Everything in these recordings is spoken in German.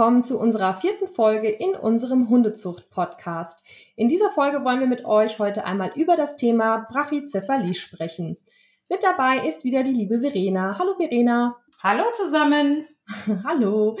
Willkommen zu unserer vierten Folge in unserem Hundezucht-Podcast. In dieser Folge wollen wir mit euch heute einmal über das Thema Brachycephalie sprechen. Mit dabei ist wieder die liebe Verena. Hallo Verena. Hallo zusammen. Hallo.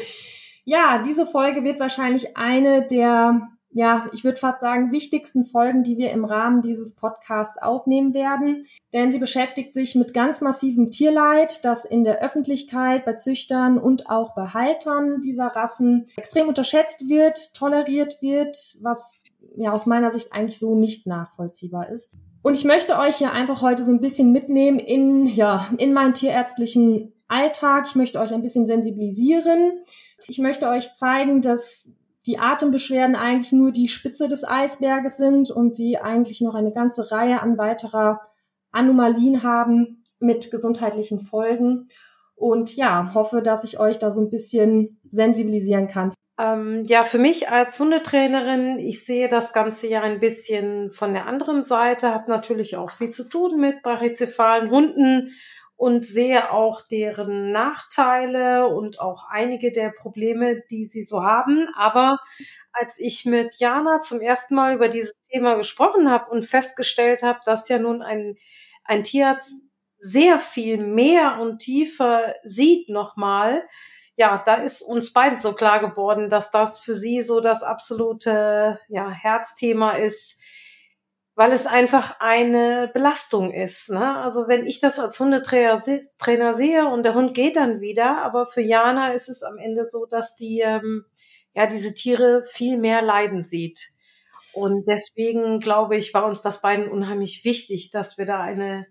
Ja, diese Folge wird wahrscheinlich eine der ja, ich würde fast sagen, wichtigsten Folgen, die wir im Rahmen dieses Podcasts aufnehmen werden. Denn sie beschäftigt sich mit ganz massivem Tierleid, das in der Öffentlichkeit, bei Züchtern und auch bei Haltern dieser Rassen extrem unterschätzt wird, toleriert wird, was ja aus meiner Sicht eigentlich so nicht nachvollziehbar ist. Und ich möchte euch hier einfach heute so ein bisschen mitnehmen in, ja, in meinen tierärztlichen Alltag. Ich möchte euch ein bisschen sensibilisieren. Ich möchte euch zeigen, dass die Atembeschwerden eigentlich nur die Spitze des Eisberges sind und sie eigentlich noch eine ganze Reihe an weiterer Anomalien haben mit gesundheitlichen Folgen. Und ja, hoffe, dass ich euch da so ein bisschen sensibilisieren kann. Ähm, ja, für mich als Hundetrainerin, ich sehe das Ganze ja ein bisschen von der anderen Seite, habe natürlich auch viel zu tun mit brachycephalen Hunden und sehe auch deren Nachteile und auch einige der Probleme, die sie so haben. Aber als ich mit Jana zum ersten Mal über dieses Thema gesprochen habe und festgestellt habe, dass ja nun ein, ein Tierarzt sehr viel mehr und tiefer sieht nochmal, ja, da ist uns beiden so klar geworden, dass das für sie so das absolute ja, Herzthema ist, weil es einfach eine Belastung ist. Ne? Also wenn ich das als Hundetrainer sehe und der Hund geht dann wieder, aber für Jana ist es am Ende so, dass die ähm, ja diese Tiere viel mehr leiden sieht. Und deswegen glaube ich, war uns das beiden unheimlich wichtig, dass wir da eine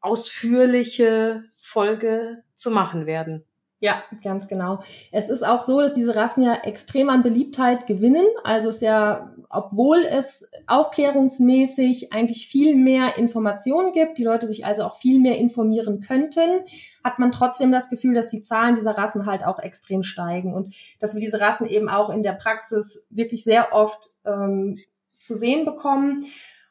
ausführliche Folge zu machen werden. Ja, ganz genau. Es ist auch so, dass diese Rassen ja extrem an Beliebtheit gewinnen. Also es ja, obwohl es aufklärungsmäßig eigentlich viel mehr Informationen gibt, die Leute sich also auch viel mehr informieren könnten, hat man trotzdem das Gefühl, dass die Zahlen dieser Rassen halt auch extrem steigen und dass wir diese Rassen eben auch in der Praxis wirklich sehr oft ähm, zu sehen bekommen.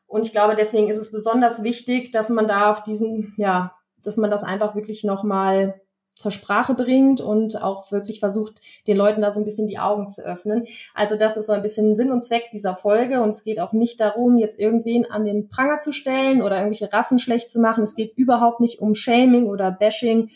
Und ich glaube, deswegen ist es besonders wichtig, dass man da auf diesen, ja, dass man das einfach wirklich nochmal zur Sprache bringt und auch wirklich versucht, den Leuten da so ein bisschen die Augen zu öffnen. Also das ist so ein bisschen Sinn und Zweck dieser Folge und es geht auch nicht darum, jetzt irgendwen an den Pranger zu stellen oder irgendwelche Rassen schlecht zu machen. Es geht überhaupt nicht um Shaming oder Bashing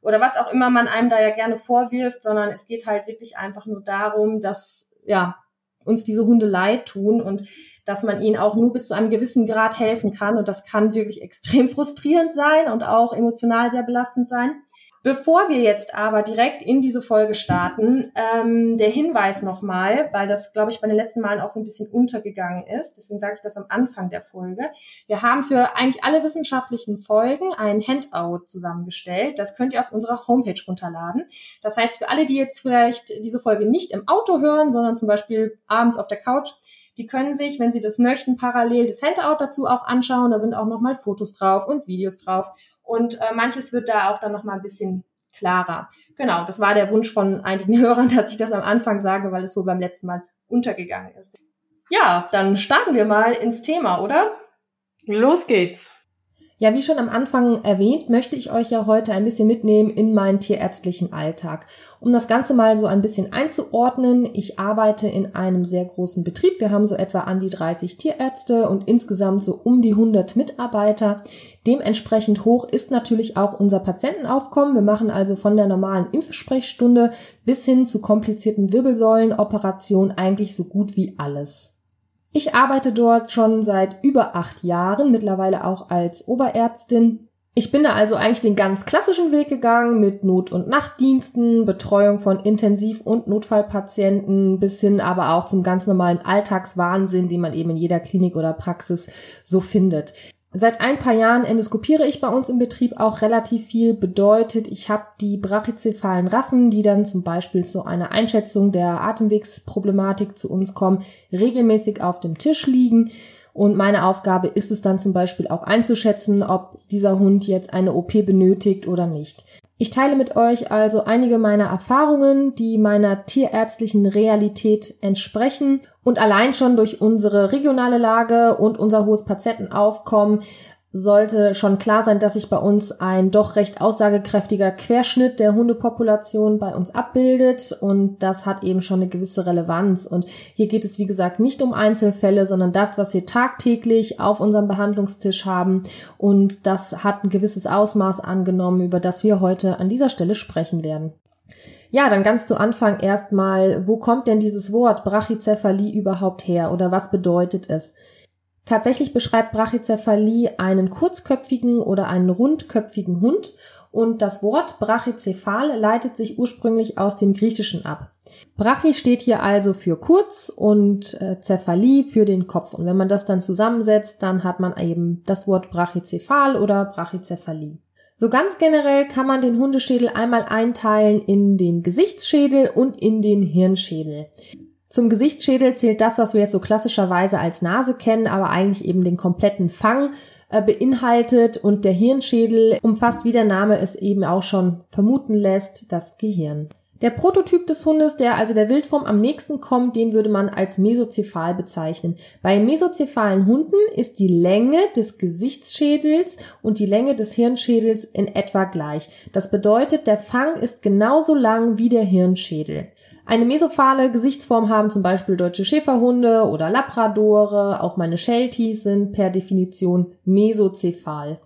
oder was auch immer man einem da ja gerne vorwirft, sondern es geht halt wirklich einfach nur darum, dass ja uns diese Hunde leid tun und dass man ihnen auch nur bis zu einem gewissen Grad helfen kann und das kann wirklich extrem frustrierend sein und auch emotional sehr belastend sein. Bevor wir jetzt aber direkt in diese Folge starten, ähm, der Hinweis nochmal, weil das, glaube ich, bei den letzten Malen auch so ein bisschen untergegangen ist. Deswegen sage ich das am Anfang der Folge. Wir haben für eigentlich alle wissenschaftlichen Folgen ein Handout zusammengestellt. Das könnt ihr auf unserer Homepage runterladen. Das heißt, für alle, die jetzt vielleicht diese Folge nicht im Auto hören, sondern zum Beispiel abends auf der Couch, die können sich, wenn sie das möchten, parallel das Handout dazu auch anschauen. Da sind auch nochmal Fotos drauf und Videos drauf. Und äh, manches wird da auch dann noch mal ein bisschen klarer. Genau, das war der Wunsch von einigen Hörern, dass ich das am Anfang sage, weil es wohl beim letzten Mal untergegangen ist. Ja, dann starten wir mal ins Thema, oder? Los geht's. Ja, wie schon am Anfang erwähnt, möchte ich euch ja heute ein bisschen mitnehmen in meinen tierärztlichen Alltag. Um das Ganze mal so ein bisschen einzuordnen, ich arbeite in einem sehr großen Betrieb. Wir haben so etwa an die 30 Tierärzte und insgesamt so um die 100 Mitarbeiter. Dementsprechend hoch ist natürlich auch unser Patientenaufkommen. Wir machen also von der normalen Impfsprechstunde bis hin zu komplizierten Wirbelsäulenoperationen eigentlich so gut wie alles. Ich arbeite dort schon seit über acht Jahren, mittlerweile auch als Oberärztin. Ich bin da also eigentlich den ganz klassischen Weg gegangen mit Not- und Nachtdiensten, Betreuung von Intensiv- und Notfallpatienten bis hin aber auch zum ganz normalen Alltagswahnsinn, den man eben in jeder Klinik oder Praxis so findet. Seit ein paar Jahren endoskopiere ich bei uns im Betrieb auch relativ viel. Bedeutet, ich habe die brachycephalen Rassen, die dann zum Beispiel zu einer Einschätzung der Atemwegsproblematik zu uns kommen, regelmäßig auf dem Tisch liegen. Und meine Aufgabe ist es dann zum Beispiel auch einzuschätzen, ob dieser Hund jetzt eine OP benötigt oder nicht. Ich teile mit euch also einige meiner Erfahrungen, die meiner tierärztlichen Realität entsprechen und allein schon durch unsere regionale Lage und unser hohes Patientenaufkommen sollte schon klar sein, dass sich bei uns ein doch recht aussagekräftiger Querschnitt der Hundepopulation bei uns abbildet und das hat eben schon eine gewisse Relevanz. Und hier geht es, wie gesagt, nicht um Einzelfälle, sondern das, was wir tagtäglich auf unserem Behandlungstisch haben und das hat ein gewisses Ausmaß angenommen, über das wir heute an dieser Stelle sprechen werden. Ja, dann ganz zu Anfang erstmal, wo kommt denn dieses Wort Brachycephalie überhaupt her oder was bedeutet es? Tatsächlich beschreibt Brachycephalie einen kurzköpfigen oder einen rundköpfigen Hund und das Wort Brachycephal leitet sich ursprünglich aus dem Griechischen ab. Brachy steht hier also für kurz und äh, Cephalie für den Kopf. Und wenn man das dann zusammensetzt, dann hat man eben das Wort Brachycephal oder Brachycephalie. So ganz generell kann man den Hundeschädel einmal einteilen in den Gesichtsschädel und in den Hirnschädel. Zum Gesichtsschädel zählt das, was wir jetzt so klassischerweise als Nase kennen, aber eigentlich eben den kompletten Fang äh, beinhaltet und der Hirnschädel umfasst, wie der Name es eben auch schon vermuten lässt, das Gehirn. Der Prototyp des Hundes, der also der Wildform am nächsten kommt, den würde man als mesozephal bezeichnen. Bei mesozephalen Hunden ist die Länge des Gesichtsschädels und die Länge des Hirnschädels in etwa gleich. Das bedeutet, der Fang ist genauso lang wie der Hirnschädel. Eine mesophale Gesichtsform haben zum Beispiel deutsche Schäferhunde oder Labradore, auch meine Shelties sind per Definition mesozephal.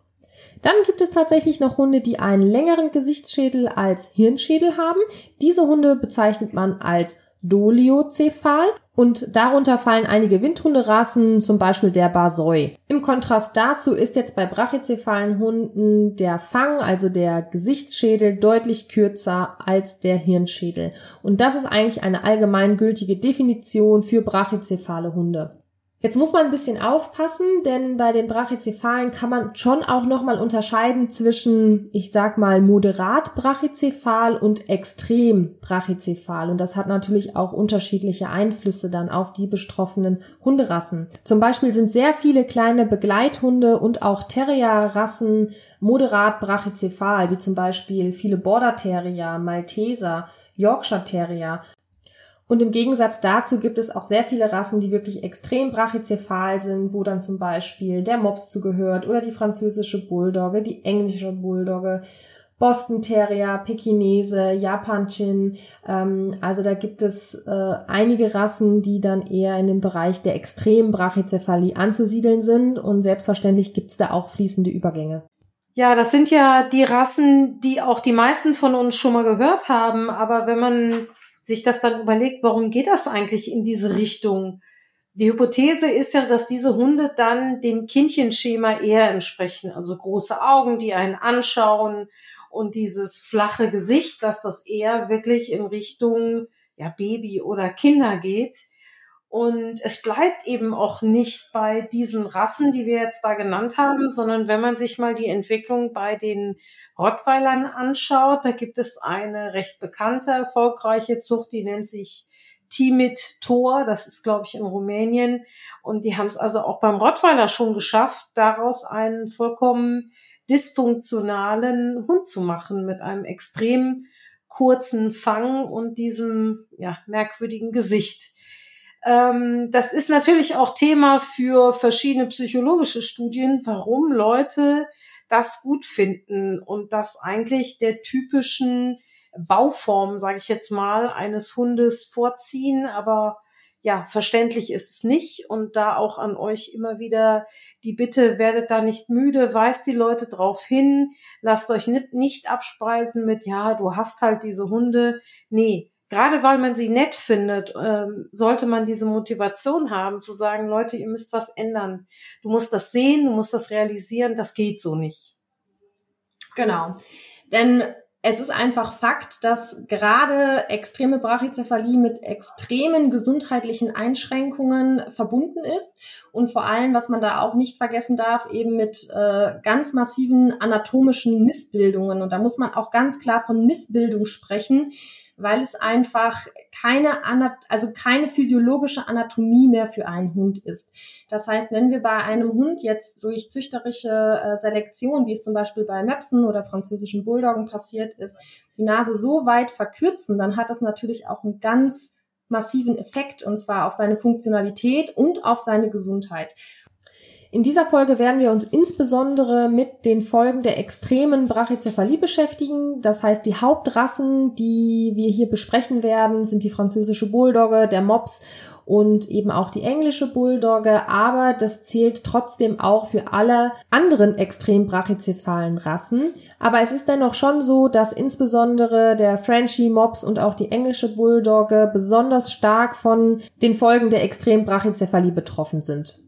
Dann gibt es tatsächlich noch Hunde, die einen längeren Gesichtsschädel als Hirnschädel haben. Diese Hunde bezeichnet man als Doliocephal und darunter fallen einige Windhunderassen, zum Beispiel der Barsoi. Im Kontrast dazu ist jetzt bei brachycephalen Hunden der Fang, also der Gesichtsschädel, deutlich kürzer als der Hirnschädel. Und das ist eigentlich eine allgemeingültige Definition für brachycephale Hunde. Jetzt muss man ein bisschen aufpassen, denn bei den Brachycephalen kann man schon auch nochmal unterscheiden zwischen, ich sag mal, moderat brachycephal und extrem brachycephal. Und das hat natürlich auch unterschiedliche Einflüsse dann auf die betroffenen Hunderassen. Zum Beispiel sind sehr viele kleine Begleithunde und auch Terrierrassen moderat brachycephal, wie zum Beispiel viele Border Terrier, Malteser, Yorkshire Terrier und im Gegensatz dazu gibt es auch sehr viele Rassen, die wirklich extrem brachycephal sind, wo dann zum Beispiel der Mops zugehört oder die französische Bulldogge, die englische Bulldogge, Boston Terrier, Pekinese, Japan Chin. Ähm, also da gibt es äh, einige Rassen, die dann eher in dem Bereich der extremen Brachycephalie anzusiedeln sind und selbstverständlich gibt es da auch fließende Übergänge. Ja, das sind ja die Rassen, die auch die meisten von uns schon mal gehört haben. Aber wenn man sich das dann überlegt, warum geht das eigentlich in diese Richtung? Die Hypothese ist ja, dass diese Hunde dann dem Kindchenschema eher entsprechen. Also große Augen, die einen anschauen und dieses flache Gesicht, dass das eher wirklich in Richtung ja, Baby oder Kinder geht. Und es bleibt eben auch nicht bei diesen Rassen, die wir jetzt da genannt haben, sondern wenn man sich mal die Entwicklung bei den Rottweilern anschaut, da gibt es eine recht bekannte, erfolgreiche Zucht, die nennt sich Timid Tor, das ist, glaube ich, in Rumänien. Und die haben es also auch beim Rottweiler schon geschafft, daraus einen vollkommen dysfunktionalen Hund zu machen mit einem extrem kurzen Fang und diesem ja, merkwürdigen Gesicht. Ähm, das ist natürlich auch Thema für verschiedene psychologische Studien, warum Leute das gut finden und das eigentlich der typischen Bauform, sage ich jetzt mal, eines Hundes vorziehen, aber ja, verständlich ist es nicht. Und da auch an euch immer wieder die Bitte, werdet da nicht müde, weist die Leute drauf hin, lasst euch nicht abspeisen mit, ja, du hast halt diese Hunde. Nee, gerade weil man sie nett findet, ähm, sollte man diese Motivation haben, zu sagen, Leute, ihr müsst was ändern. Du musst das sehen, du musst das realisieren, das geht so nicht. Genau. Denn es ist einfach Fakt, dass gerade extreme Brachycephalie mit extremen gesundheitlichen Einschränkungen verbunden ist und vor allem, was man da auch nicht vergessen darf, eben mit äh, ganz massiven anatomischen Missbildungen. Und da muss man auch ganz klar von Missbildung sprechen, weil es einfach keine, also keine physiologische Anatomie mehr für einen Hund ist. Das heißt, wenn wir bei einem Hund jetzt durch züchterische äh, Selektion, wie es zum Beispiel bei Möpsen oder französischen Bulldoggen passiert ist, die Nase so weit verkürzen, dann hat das natürlich auch einen ganz massiven Effekt und zwar auf seine Funktionalität und auf seine Gesundheit. In dieser Folge werden wir uns insbesondere mit den Folgen der extremen Brachycephalie beschäftigen. Das heißt, die Hauptrassen, die wir hier besprechen werden, sind die französische Bulldogge, der Mops und eben auch die englische Bulldogge, aber das zählt trotzdem auch für alle anderen extrem brachycephalen Rassen. Aber es ist dennoch schon so, dass insbesondere der Frenchie Mops und auch die englische Bulldogge besonders stark von den Folgen der extrem Brachycephalie betroffen sind.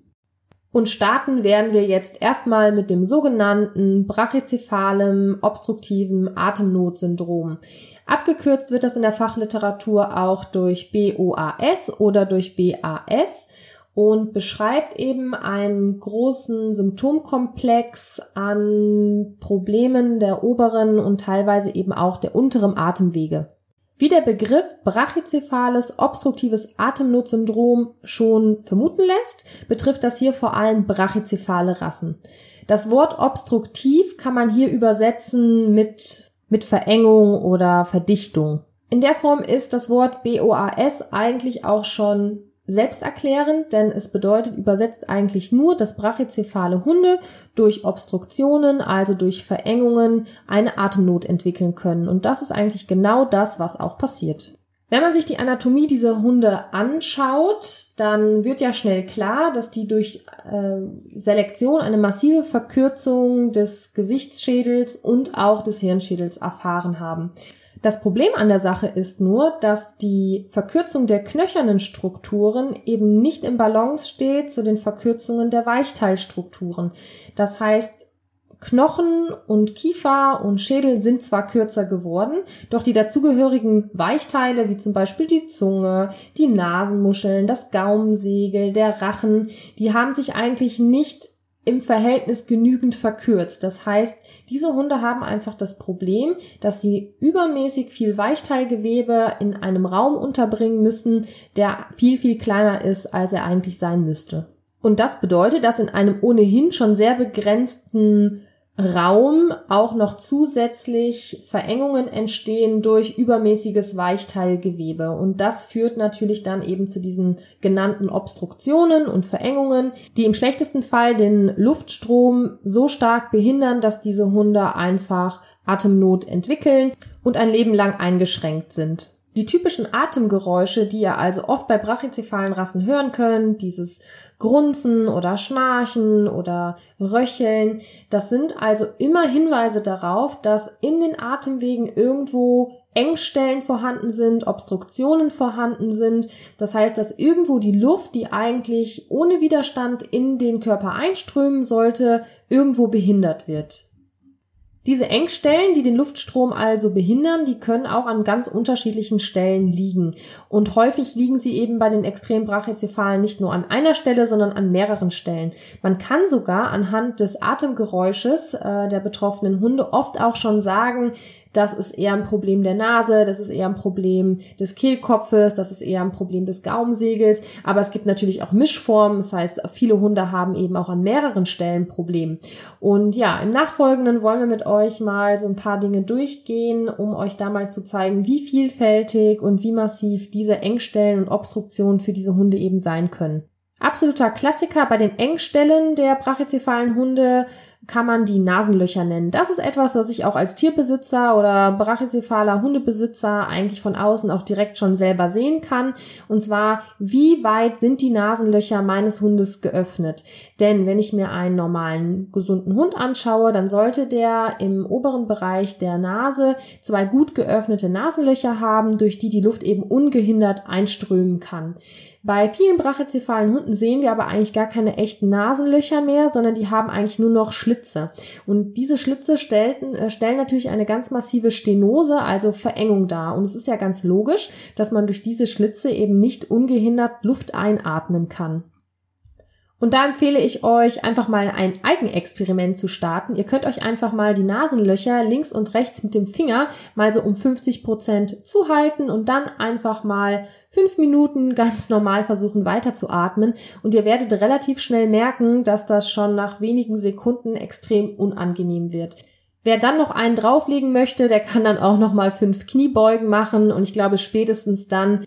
Und starten werden wir jetzt erstmal mit dem sogenannten brachycephalem obstruktiven Atemnotsyndrom. Abgekürzt wird das in der Fachliteratur auch durch BOAS oder durch BAS und beschreibt eben einen großen Symptomkomplex an Problemen der oberen und teilweise eben auch der unteren Atemwege. Wie der Begriff brachycephales obstruktives Atemnotsyndrom schon vermuten lässt, betrifft das hier vor allem brachycephale Rassen. Das Wort obstruktiv kann man hier übersetzen mit mit Verengung oder Verdichtung. In der Form ist das Wort BOAS eigentlich auch schon selbsterklärend, denn es bedeutet übersetzt eigentlich nur, dass brachycephale Hunde durch Obstruktionen, also durch Verengungen, eine Atemnot entwickeln können. Und das ist eigentlich genau das, was auch passiert. Wenn man sich die Anatomie dieser Hunde anschaut, dann wird ja schnell klar, dass die durch äh, Selektion eine massive Verkürzung des Gesichtsschädels und auch des Hirnschädels erfahren haben. Das Problem an der Sache ist nur, dass die Verkürzung der knöchernen Strukturen eben nicht im Balance steht zu den Verkürzungen der Weichteilstrukturen. Das heißt, Knochen und Kiefer und Schädel sind zwar kürzer geworden, doch die dazugehörigen Weichteile, wie zum Beispiel die Zunge, die Nasenmuscheln, das Gaumensegel, der Rachen, die haben sich eigentlich nicht im Verhältnis genügend verkürzt. Das heißt, diese Hunde haben einfach das Problem, dass sie übermäßig viel Weichteilgewebe in einem Raum unterbringen müssen, der viel, viel kleiner ist, als er eigentlich sein müsste. Und das bedeutet, dass in einem ohnehin schon sehr begrenzten Raum auch noch zusätzlich Verengungen entstehen durch übermäßiges Weichteilgewebe. Und das führt natürlich dann eben zu diesen genannten Obstruktionen und Verengungen, die im schlechtesten Fall den Luftstrom so stark behindern, dass diese Hunde einfach Atemnot entwickeln und ein Leben lang eingeschränkt sind. Die typischen Atemgeräusche, die ihr also oft bei brachycephalen Rassen hören könnt, dieses Grunzen oder Schnarchen oder Röcheln, das sind also immer Hinweise darauf, dass in den Atemwegen irgendwo Engstellen vorhanden sind, Obstruktionen vorhanden sind. Das heißt, dass irgendwo die Luft, die eigentlich ohne Widerstand in den Körper einströmen sollte, irgendwo behindert wird. Diese Engstellen, die den Luftstrom also behindern, die können auch an ganz unterschiedlichen Stellen liegen. Und häufig liegen sie eben bei den extrem brachycephalen nicht nur an einer Stelle, sondern an mehreren Stellen. Man kann sogar anhand des Atemgeräusches äh, der betroffenen Hunde oft auch schon sagen, das ist eher ein Problem der Nase, das ist eher ein Problem des Kehlkopfes, das ist eher ein Problem des Gaumensegels. Aber es gibt natürlich auch Mischformen. Das heißt, viele Hunde haben eben auch an mehreren Stellen Probleme. Und ja, im Nachfolgenden wollen wir mit euch mal so ein paar Dinge durchgehen, um euch da mal zu zeigen, wie vielfältig und wie massiv diese Engstellen und Obstruktionen für diese Hunde eben sein können. Absoluter Klassiker bei den Engstellen der brachycephalen Hunde kann man die Nasenlöcher nennen. Das ist etwas, was ich auch als Tierbesitzer oder brachycephaler Hundebesitzer eigentlich von außen auch direkt schon selber sehen kann. Und zwar, wie weit sind die Nasenlöcher meines Hundes geöffnet? Denn wenn ich mir einen normalen, gesunden Hund anschaue, dann sollte der im oberen Bereich der Nase zwei gut geöffnete Nasenlöcher haben, durch die die Luft eben ungehindert einströmen kann. Bei vielen brachycephalen Hunden sehen wir aber eigentlich gar keine echten Nasenlöcher mehr, sondern die haben eigentlich nur noch Schlitze. Und diese Schlitze stellten, äh, stellen natürlich eine ganz massive Stenose, also Verengung dar. Und es ist ja ganz logisch, dass man durch diese Schlitze eben nicht ungehindert Luft einatmen kann. Und da empfehle ich euch einfach mal ein Eigenexperiment zu starten. Ihr könnt euch einfach mal die Nasenlöcher links und rechts mit dem Finger mal so um 50 Prozent zuhalten und dann einfach mal fünf Minuten ganz normal versuchen weiterzuatmen. Und ihr werdet relativ schnell merken, dass das schon nach wenigen Sekunden extrem unangenehm wird. Wer dann noch einen drauflegen möchte, der kann dann auch noch mal fünf Kniebeugen machen und ich glaube spätestens dann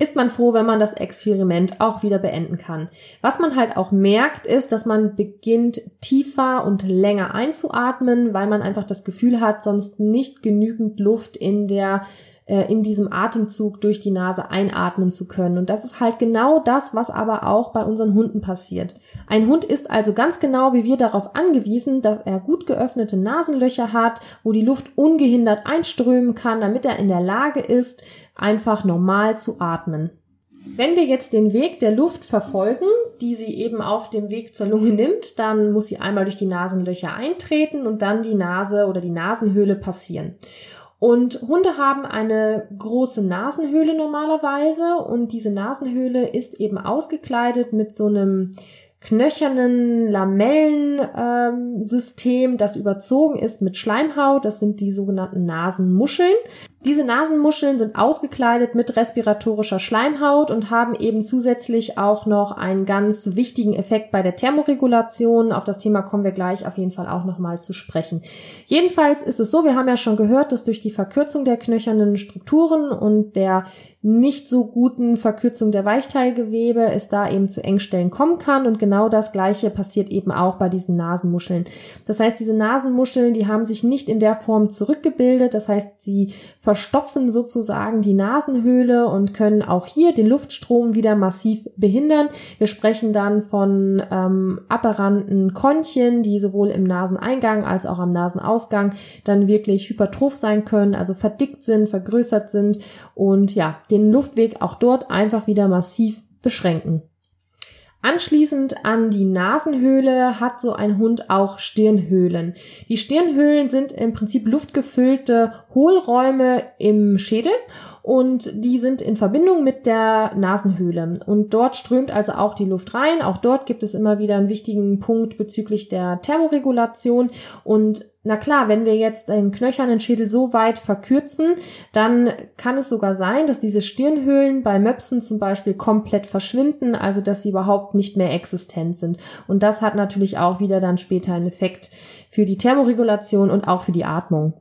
ist man froh, wenn man das Experiment auch wieder beenden kann. Was man halt auch merkt, ist, dass man beginnt tiefer und länger einzuatmen, weil man einfach das Gefühl hat, sonst nicht genügend Luft in der in diesem Atemzug durch die Nase einatmen zu können. Und das ist halt genau das, was aber auch bei unseren Hunden passiert. Ein Hund ist also ganz genau wie wir darauf angewiesen, dass er gut geöffnete Nasenlöcher hat, wo die Luft ungehindert einströmen kann, damit er in der Lage ist, einfach normal zu atmen. Wenn wir jetzt den Weg der Luft verfolgen, die sie eben auf dem Weg zur Lunge nimmt, dann muss sie einmal durch die Nasenlöcher eintreten und dann die Nase oder die Nasenhöhle passieren. Und Hunde haben eine große Nasenhöhle normalerweise und diese Nasenhöhle ist eben ausgekleidet mit so einem knöchernen Lamellensystem, ähm, das überzogen ist mit Schleimhaut. Das sind die sogenannten Nasenmuscheln. Diese Nasenmuscheln sind ausgekleidet mit respiratorischer Schleimhaut und haben eben zusätzlich auch noch einen ganz wichtigen Effekt bei der Thermoregulation. Auf das Thema kommen wir gleich auf jeden Fall auch nochmal zu sprechen. Jedenfalls ist es so, wir haben ja schon gehört, dass durch die Verkürzung der knöchernen Strukturen und der nicht so guten Verkürzung der Weichteilgewebe es da eben zu Engstellen kommen kann und genau das gleiche passiert eben auch bei diesen Nasenmuscheln. Das heißt, diese Nasenmuscheln, die haben sich nicht in der Form zurückgebildet, das heißt, sie verstopfen sozusagen die Nasenhöhle und können auch hier den Luftstrom wieder massiv behindern. Wir sprechen dann von ähm, aberranten Kontchen, die sowohl im Naseneingang als auch am Nasenausgang dann wirklich hypertroph sein können, also verdickt sind, vergrößert sind und ja, den Luftweg auch dort einfach wieder massiv beschränken. Anschließend an die Nasenhöhle hat so ein Hund auch Stirnhöhlen. Die Stirnhöhlen sind im Prinzip luftgefüllte Hohlräume im Schädel und die sind in Verbindung mit der Nasenhöhle. Und dort strömt also auch die Luft rein. Auch dort gibt es immer wieder einen wichtigen Punkt bezüglich der Thermoregulation. Und na klar, wenn wir jetzt den knöchernen Schädel so weit verkürzen, dann kann es sogar sein, dass diese Stirnhöhlen bei Möpsen zum Beispiel komplett verschwinden, also dass sie überhaupt nicht mehr existent sind. Und das hat natürlich auch wieder dann später einen Effekt für die Thermoregulation und auch für die Atmung.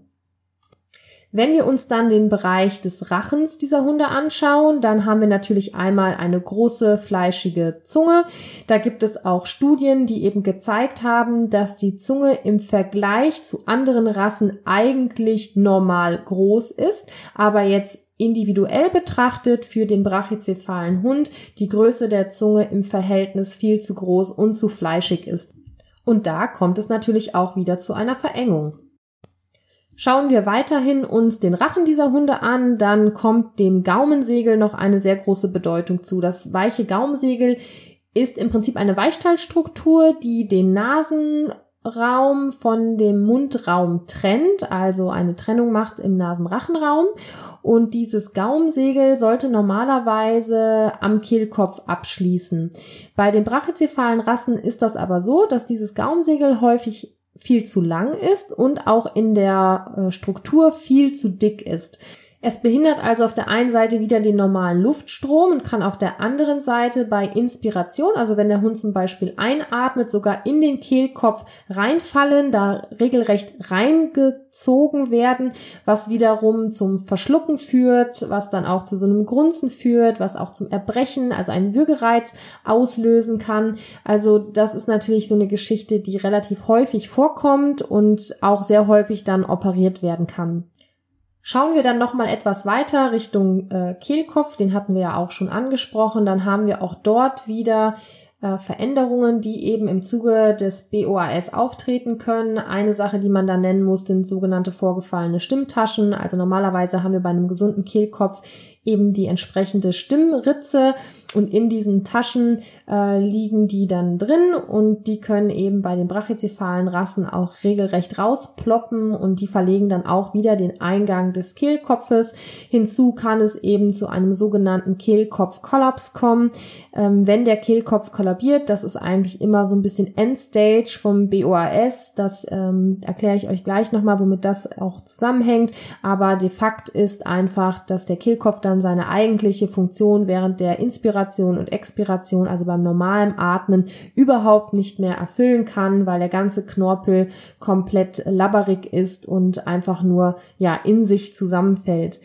Wenn wir uns dann den Bereich des Rachens dieser Hunde anschauen, dann haben wir natürlich einmal eine große fleischige Zunge. Da gibt es auch Studien, die eben gezeigt haben, dass die Zunge im Vergleich zu anderen Rassen eigentlich normal groß ist, aber jetzt individuell betrachtet für den brachycephalen Hund die Größe der Zunge im Verhältnis viel zu groß und zu fleischig ist. Und da kommt es natürlich auch wieder zu einer Verengung. Schauen wir weiterhin uns den Rachen dieser Hunde an, dann kommt dem Gaumensegel noch eine sehr große Bedeutung zu. Das weiche Gaumensegel ist im Prinzip eine Weichteilstruktur, die den Nasenraum von dem Mundraum trennt, also eine Trennung macht im Nasenrachenraum. Und dieses Gaumensegel sollte normalerweise am Kehlkopf abschließen. Bei den brachycephalen Rassen ist das aber so, dass dieses Gaumensegel häufig viel zu lang ist und auch in der äh, Struktur viel zu dick ist. Es behindert also auf der einen Seite wieder den normalen Luftstrom und kann auf der anderen Seite bei Inspiration, also wenn der Hund zum Beispiel einatmet, sogar in den Kehlkopf reinfallen, da regelrecht reingezogen werden, was wiederum zum Verschlucken führt, was dann auch zu so einem Grunzen führt, was auch zum Erbrechen, also einen Würgereiz auslösen kann. Also das ist natürlich so eine Geschichte, die relativ häufig vorkommt und auch sehr häufig dann operiert werden kann. Schauen wir dann noch mal etwas weiter Richtung äh, Kehlkopf, den hatten wir ja auch schon angesprochen, dann haben wir auch dort wieder äh, Veränderungen, die eben im Zuge des BOAS auftreten können. Eine Sache, die man da nennen muss, sind sogenannte vorgefallene Stimmtaschen. Also normalerweise haben wir bei einem gesunden Kehlkopf eben die entsprechende Stimmritze und in diesen Taschen äh, liegen die dann drin und die können eben bei den brachycephalen Rassen auch regelrecht rausploppen und die verlegen dann auch wieder den Eingang des Kehlkopfes. Hinzu kann es eben zu einem sogenannten Kehlkopfkollaps kommen. Ähm, wenn der Kehlkopf kollabiert, das ist eigentlich immer so ein bisschen Endstage vom BOAS. Das ähm, erkläre ich euch gleich nochmal, womit das auch zusammenhängt. Aber de facto ist einfach, dass der Kehlkopf dann seine eigentliche Funktion während der Inspiration und Expiration, also beim normalen Atmen, überhaupt nicht mehr erfüllen kann, weil der ganze Knorpel komplett labberig ist und einfach nur, ja, in sich zusammenfällt.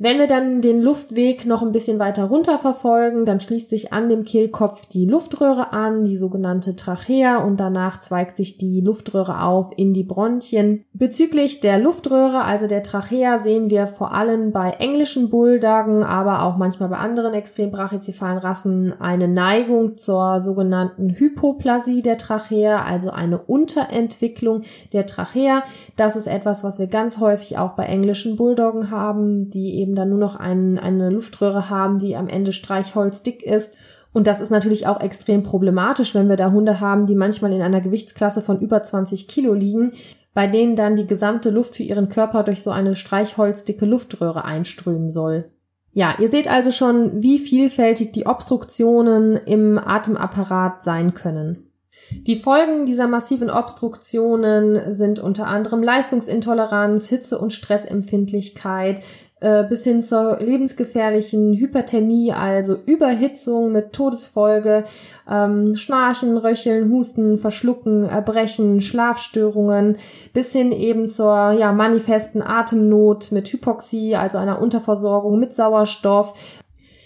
Wenn wir dann den Luftweg noch ein bisschen weiter runter verfolgen, dann schließt sich an dem Kehlkopf die Luftröhre an, die sogenannte Trachea, und danach zweigt sich die Luftröhre auf in die Bronchien. Bezüglich der Luftröhre, also der Trachea, sehen wir vor allem bei englischen Bulldoggen, aber auch manchmal bei anderen extrem brachycephalen Rassen eine Neigung zur sogenannten Hypoplasie der Trachea, also eine Unterentwicklung der Trachea. Das ist etwas, was wir ganz häufig auch bei englischen Bulldoggen haben, die eben eben dann nur noch ein, eine Luftröhre haben, die am Ende streichholzdick ist. Und das ist natürlich auch extrem problematisch, wenn wir da Hunde haben, die manchmal in einer Gewichtsklasse von über 20 Kilo liegen, bei denen dann die gesamte Luft für ihren Körper durch so eine streichholzdicke Luftröhre einströmen soll. Ja, ihr seht also schon, wie vielfältig die Obstruktionen im Atemapparat sein können. Die Folgen dieser massiven Obstruktionen sind unter anderem Leistungsintoleranz, Hitze- und Stressempfindlichkeit, äh, bis hin zur lebensgefährlichen Hyperthermie, also Überhitzung mit Todesfolge, ähm, Schnarchen, Röcheln, Husten, Verschlucken, Erbrechen, Schlafstörungen, bis hin eben zur ja, manifesten Atemnot mit Hypoxie, also einer Unterversorgung mit Sauerstoff.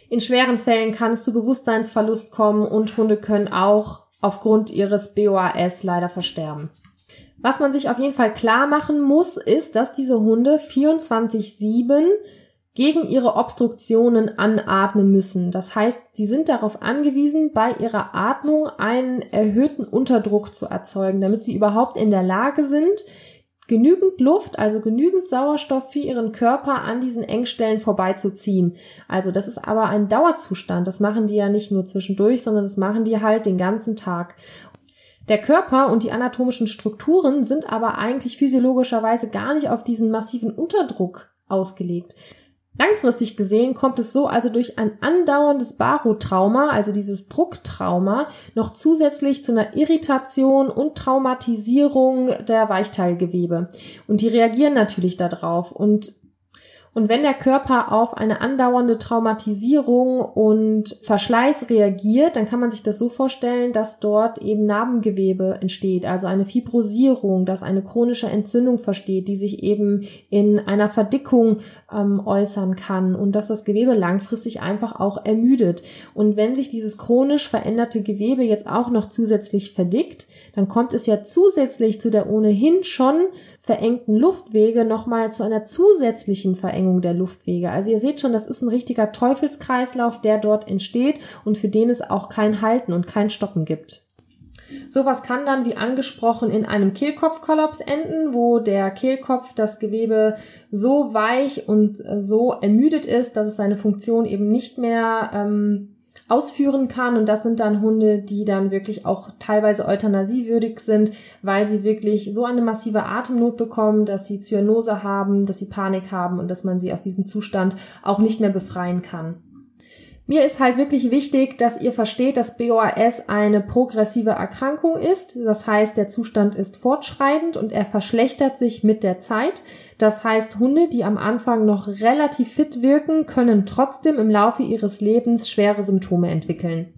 In schweren Fällen kann es zu Bewusstseinsverlust kommen und Hunde können auch aufgrund ihres BOAS leider versterben. Was man sich auf jeden Fall klar machen muss, ist, dass diese Hunde 24-7 gegen ihre Obstruktionen anatmen müssen. Das heißt, sie sind darauf angewiesen, bei ihrer Atmung einen erhöhten Unterdruck zu erzeugen, damit sie überhaupt in der Lage sind, genügend Luft, also genügend Sauerstoff für ihren Körper an diesen Engstellen vorbeizuziehen. Also das ist aber ein Dauerzustand. Das machen die ja nicht nur zwischendurch, sondern das machen die halt den ganzen Tag. Der Körper und die anatomischen Strukturen sind aber eigentlich physiologischerweise gar nicht auf diesen massiven Unterdruck ausgelegt. Langfristig gesehen kommt es so also durch ein andauerndes Barotrauma, also dieses Drucktrauma, noch zusätzlich zu einer Irritation und Traumatisierung der Weichteilgewebe. Und die reagieren natürlich darauf. Und und wenn der Körper auf eine andauernde Traumatisierung und Verschleiß reagiert, dann kann man sich das so vorstellen, dass dort eben Narbengewebe entsteht, also eine Fibrosierung, dass eine chronische Entzündung versteht, die sich eben in einer Verdickung ähm, äußern kann und dass das Gewebe langfristig einfach auch ermüdet. Und wenn sich dieses chronisch veränderte Gewebe jetzt auch noch zusätzlich verdickt, dann kommt es ja zusätzlich zu der ohnehin schon verengten Luftwege nochmal zu einer zusätzlichen Verengung der Luftwege. Also ihr seht schon, das ist ein richtiger Teufelskreislauf, der dort entsteht und für den es auch kein Halten und kein Stoppen gibt. Sowas kann dann, wie angesprochen, in einem Kehlkopfkollaps enden, wo der Kehlkopf das Gewebe so weich und äh, so ermüdet ist, dass es seine Funktion eben nicht mehr ähm, ausführen kann. Und das sind dann Hunde, die dann wirklich auch teilweise euthanasiewürdig sind, weil sie wirklich so eine massive Atemnot bekommen, dass sie Zyanose haben, dass sie Panik haben und dass man sie aus diesem Zustand auch nicht mehr befreien kann. Mir ist halt wirklich wichtig, dass ihr versteht, dass BOAS eine progressive Erkrankung ist. Das heißt, der Zustand ist fortschreitend und er verschlechtert sich mit der Zeit. Das heißt, Hunde, die am Anfang noch relativ fit wirken, können trotzdem im Laufe ihres Lebens schwere Symptome entwickeln.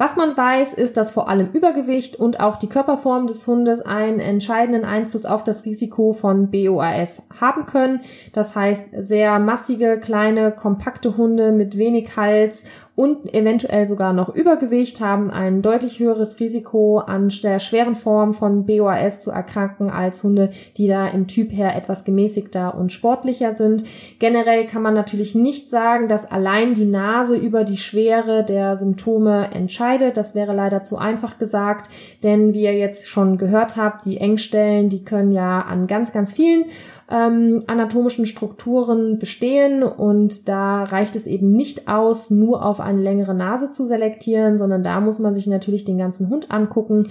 Was man weiß, ist, dass vor allem Übergewicht und auch die Körperform des Hundes einen entscheidenden Einfluss auf das Risiko von BOAS haben können. Das heißt, sehr massige, kleine, kompakte Hunde mit wenig Hals und eventuell sogar noch Übergewicht haben ein deutlich höheres Risiko an der schweren Form von BOAS zu erkranken als Hunde, die da im Typ her etwas gemäßigter und sportlicher sind. Generell kann man natürlich nicht sagen, dass allein die Nase über die Schwere der Symptome entscheidet. Das wäre leider zu einfach gesagt, denn wie ihr jetzt schon gehört habt, die Engstellen, die können ja an ganz, ganz vielen ähm, anatomischen Strukturen bestehen und da reicht es eben nicht aus, nur auf eine längere Nase zu selektieren, sondern da muss man sich natürlich den ganzen Hund angucken.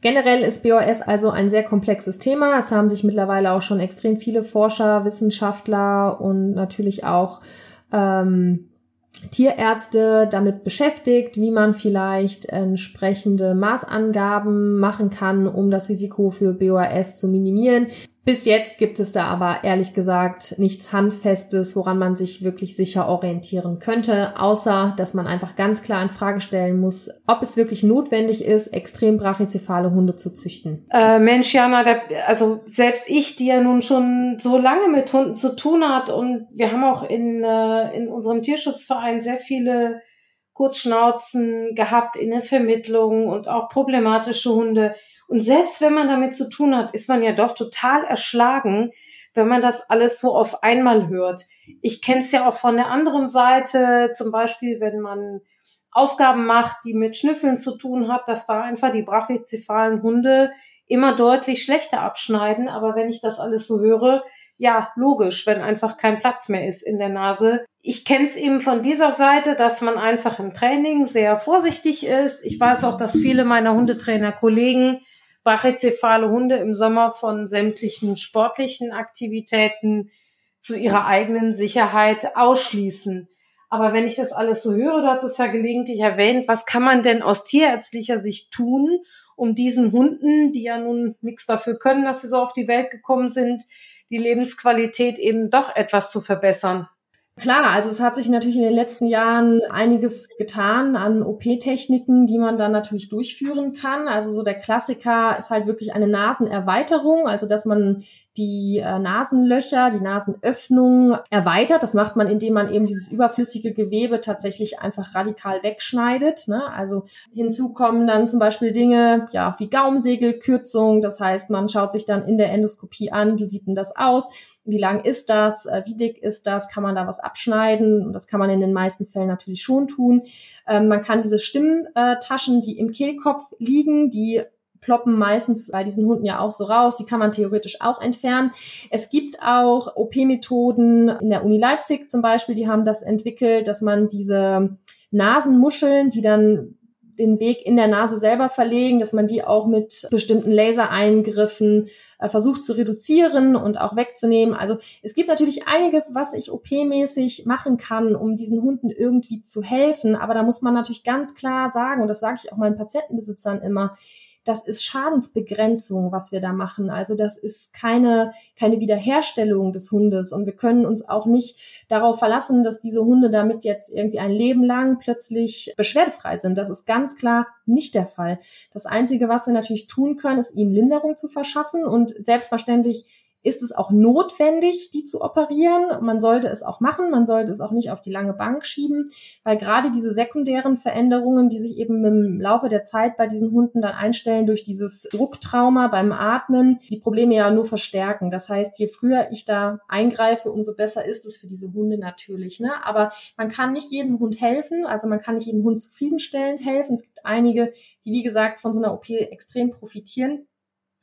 Generell ist BOS also ein sehr komplexes Thema. Es haben sich mittlerweile auch schon extrem viele Forscher, Wissenschaftler und natürlich auch ähm, Tierärzte damit beschäftigt, wie man vielleicht entsprechende Maßangaben machen kann, um das Risiko für BOAS zu minimieren. Bis jetzt gibt es da aber ehrlich gesagt nichts Handfestes, woran man sich wirklich sicher orientieren könnte, außer dass man einfach ganz klar in Frage stellen muss, ob es wirklich notwendig ist, extrem brachycephale Hunde zu züchten. Äh, Mensch, Jana, der, also selbst ich, die ja nun schon so lange mit Hunden zu tun hat und wir haben auch in, äh, in unserem Tierschutzverein sehr viele Kurzschnauzen gehabt in der Vermittlung und auch problematische Hunde und selbst wenn man damit zu tun hat, ist man ja doch total erschlagen, wenn man das alles so auf einmal hört. Ich kenne es ja auch von der anderen Seite, zum Beispiel, wenn man Aufgaben macht, die mit Schnüffeln zu tun hat, dass da einfach die brachycephalen Hunde immer deutlich schlechter abschneiden. Aber wenn ich das alles so höre, ja, logisch, wenn einfach kein Platz mehr ist in der Nase. Ich kenne es eben von dieser Seite, dass man einfach im Training sehr vorsichtig ist. Ich weiß auch, dass viele meiner Hundetrainer-Kollegen brachycephale Hunde im Sommer von sämtlichen sportlichen Aktivitäten zu ihrer eigenen Sicherheit ausschließen. Aber wenn ich das alles so höre, du hast es ja gelegentlich erwähnt, was kann man denn aus tierärztlicher Sicht tun, um diesen Hunden, die ja nun nichts dafür können, dass sie so auf die Welt gekommen sind, die Lebensqualität eben doch etwas zu verbessern? Klar, also es hat sich natürlich in den letzten Jahren einiges getan an OP-Techniken, die man dann natürlich durchführen kann. Also so der Klassiker ist halt wirklich eine Nasenerweiterung, also dass man die äh, Nasenlöcher, die Nasenöffnung erweitert. Das macht man, indem man eben dieses überflüssige Gewebe tatsächlich einfach radikal wegschneidet. Ne? Also hinzu kommen dann zum Beispiel Dinge ja wie Gaumsegelkürzung. Das heißt, man schaut sich dann in der Endoskopie an, wie sieht denn das aus? Wie lang ist das? Äh, wie dick ist das? Kann man da was abschneiden? Das kann man in den meisten Fällen natürlich schon tun. Ähm, man kann diese Stimmtaschen, die im Kehlkopf liegen, die ploppen meistens bei diesen Hunden ja auch so raus. Die kann man theoretisch auch entfernen. Es gibt auch OP-Methoden in der Uni Leipzig zum Beispiel, die haben das entwickelt, dass man diese Nasenmuscheln, die dann den Weg in der Nase selber verlegen, dass man die auch mit bestimmten Lasereingriffen äh, versucht zu reduzieren und auch wegzunehmen. Also es gibt natürlich einiges, was ich OP-mäßig machen kann, um diesen Hunden irgendwie zu helfen. Aber da muss man natürlich ganz klar sagen, und das sage ich auch meinen Patientenbesitzern immer, das ist Schadensbegrenzung, was wir da machen. Also das ist keine, keine Wiederherstellung des Hundes. Und wir können uns auch nicht darauf verlassen, dass diese Hunde damit jetzt irgendwie ein Leben lang plötzlich beschwerdefrei sind. Das ist ganz klar nicht der Fall. Das Einzige, was wir natürlich tun können, ist ihnen Linderung zu verschaffen und selbstverständlich ist es auch notwendig, die zu operieren. Man sollte es auch machen, man sollte es auch nicht auf die lange Bank schieben, weil gerade diese sekundären Veränderungen, die sich eben im Laufe der Zeit bei diesen Hunden dann einstellen durch dieses Drucktrauma beim Atmen, die Probleme ja nur verstärken. Das heißt, je früher ich da eingreife, umso besser ist es für diese Hunde natürlich. Ne? Aber man kann nicht jedem Hund helfen, also man kann nicht jedem Hund zufriedenstellend helfen. Es gibt einige, die wie gesagt von so einer OP extrem profitieren.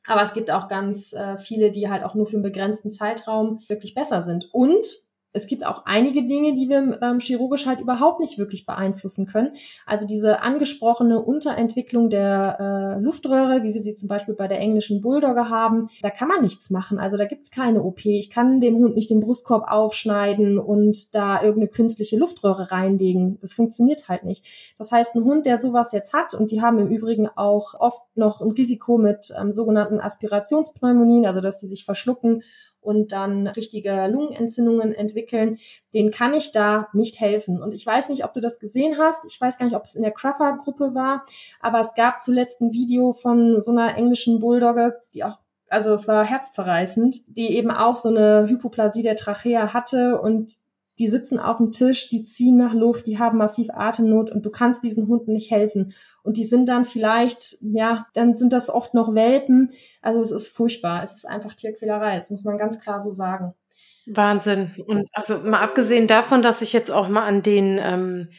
Aber es gibt auch ganz äh, viele, die halt auch nur für einen begrenzten Zeitraum wirklich besser sind. Und es gibt auch einige Dinge, die wir ähm, chirurgisch halt überhaupt nicht wirklich beeinflussen können. Also diese angesprochene Unterentwicklung der äh, Luftröhre, wie wir sie zum Beispiel bei der englischen Bulldogge haben, da kann man nichts machen. Also da gibt's keine OP. Ich kann dem Hund nicht den Brustkorb aufschneiden und da irgendeine künstliche Luftröhre reinlegen. Das funktioniert halt nicht. Das heißt, ein Hund, der sowas jetzt hat, und die haben im Übrigen auch oft noch ein Risiko mit ähm, sogenannten Aspirationspneumonien, also dass die sich verschlucken und dann richtige Lungenentzündungen entwickeln, den kann ich da nicht helfen. Und ich weiß nicht, ob du das gesehen hast. Ich weiß gar nicht, ob es in der Cruffer-Gruppe war, aber es gab zuletzt ein Video von so einer englischen Bulldogge, die auch also es war herzzerreißend, die eben auch so eine Hypoplasie der Trachea hatte und die sitzen auf dem Tisch, die ziehen nach Luft, die haben massiv Atemnot und du kannst diesen Hunden nicht helfen. Und die sind dann vielleicht, ja, dann sind das oft noch Welpen. Also es ist furchtbar. Es ist einfach Tierquälerei. Das muss man ganz klar so sagen. Wahnsinn. Und also mal abgesehen davon, dass ich jetzt auch mal an den ähm,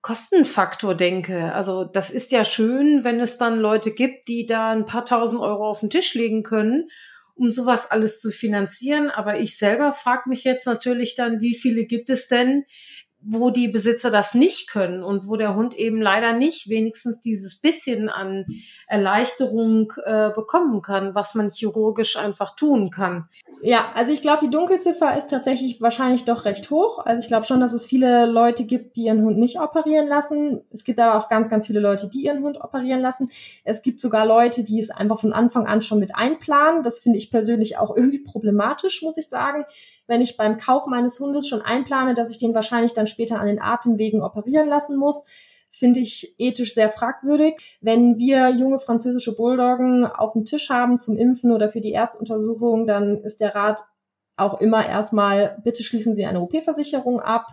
Kostenfaktor denke. Also das ist ja schön, wenn es dann Leute gibt, die da ein paar tausend Euro auf den Tisch legen können um sowas alles zu finanzieren. Aber ich selber frage mich jetzt natürlich dann, wie viele gibt es denn, wo die Besitzer das nicht können und wo der Hund eben leider nicht wenigstens dieses bisschen an Erleichterung äh, bekommen kann, was man chirurgisch einfach tun kann. Ja, also ich glaube, die Dunkelziffer ist tatsächlich wahrscheinlich doch recht hoch. Also ich glaube schon, dass es viele Leute gibt, die ihren Hund nicht operieren lassen. Es gibt aber auch ganz, ganz viele Leute, die ihren Hund operieren lassen. Es gibt sogar Leute, die es einfach von Anfang an schon mit einplanen. Das finde ich persönlich auch irgendwie problematisch, muss ich sagen. Wenn ich beim Kauf meines Hundes schon einplane, dass ich den wahrscheinlich dann später an den Atemwegen operieren lassen muss, finde ich ethisch sehr fragwürdig. Wenn wir junge französische Bulldoggen auf dem Tisch haben zum Impfen oder für die Erstuntersuchung, dann ist der Rat auch immer erstmal, bitte schließen Sie eine OP-Versicherung ab.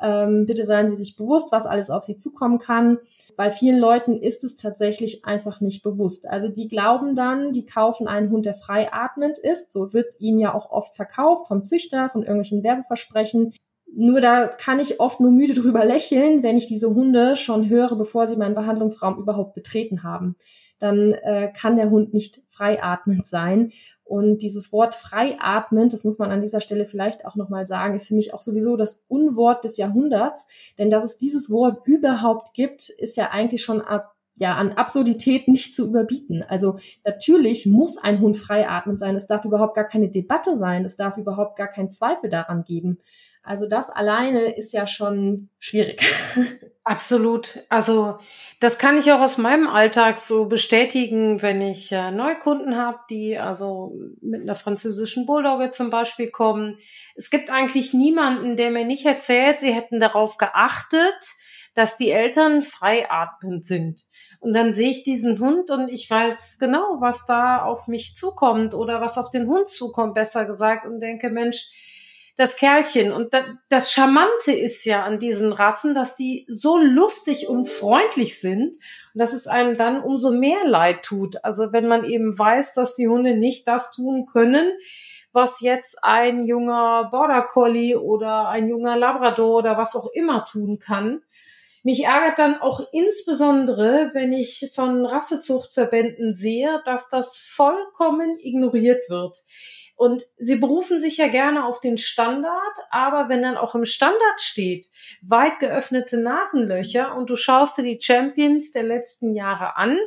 Ähm, bitte seien Sie sich bewusst, was alles auf Sie zukommen kann. Bei vielen Leuten ist es tatsächlich einfach nicht bewusst. Also die glauben dann, die kaufen einen Hund, der frei atmend ist. So wird es ihnen ja auch oft verkauft vom Züchter, von irgendwelchen Werbeversprechen. Nur da kann ich oft nur müde drüber lächeln, wenn ich diese Hunde schon höre, bevor sie meinen Behandlungsraum überhaupt betreten haben. Dann äh, kann der Hund nicht freiatmend sein. Und dieses Wort freiatmend, das muss man an dieser Stelle vielleicht auch nochmal sagen, ist für mich auch sowieso das Unwort des Jahrhunderts. Denn dass es dieses Wort überhaupt gibt, ist ja eigentlich schon ab ja, an Absurdität nicht zu überbieten. Also natürlich muss ein Hund freiatmend sein. Es darf überhaupt gar keine Debatte sein. Es darf überhaupt gar keinen Zweifel daran geben. Also das alleine ist ja schon schwierig. Absolut. Also das kann ich auch aus meinem Alltag so bestätigen, wenn ich äh, Neukunden habe, die also mit einer französischen Bulldogge zum Beispiel kommen. Es gibt eigentlich niemanden, der mir nicht erzählt, sie hätten darauf geachtet, dass die Eltern freiatmend sind. Und dann sehe ich diesen Hund und ich weiß genau, was da auf mich zukommt oder was auf den Hund zukommt, besser gesagt, und denke, Mensch, das Kerlchen. Und das Charmante ist ja an diesen Rassen, dass die so lustig und freundlich sind und dass es einem dann umso mehr leid tut. Also wenn man eben weiß, dass die Hunde nicht das tun können, was jetzt ein junger Border Collie oder ein junger Labrador oder was auch immer tun kann. Mich ärgert dann auch insbesondere, wenn ich von Rassezuchtverbänden sehe, dass das vollkommen ignoriert wird. Und sie berufen sich ja gerne auf den Standard, aber wenn dann auch im Standard steht, weit geöffnete Nasenlöcher und du schaust dir die Champions der letzten Jahre an,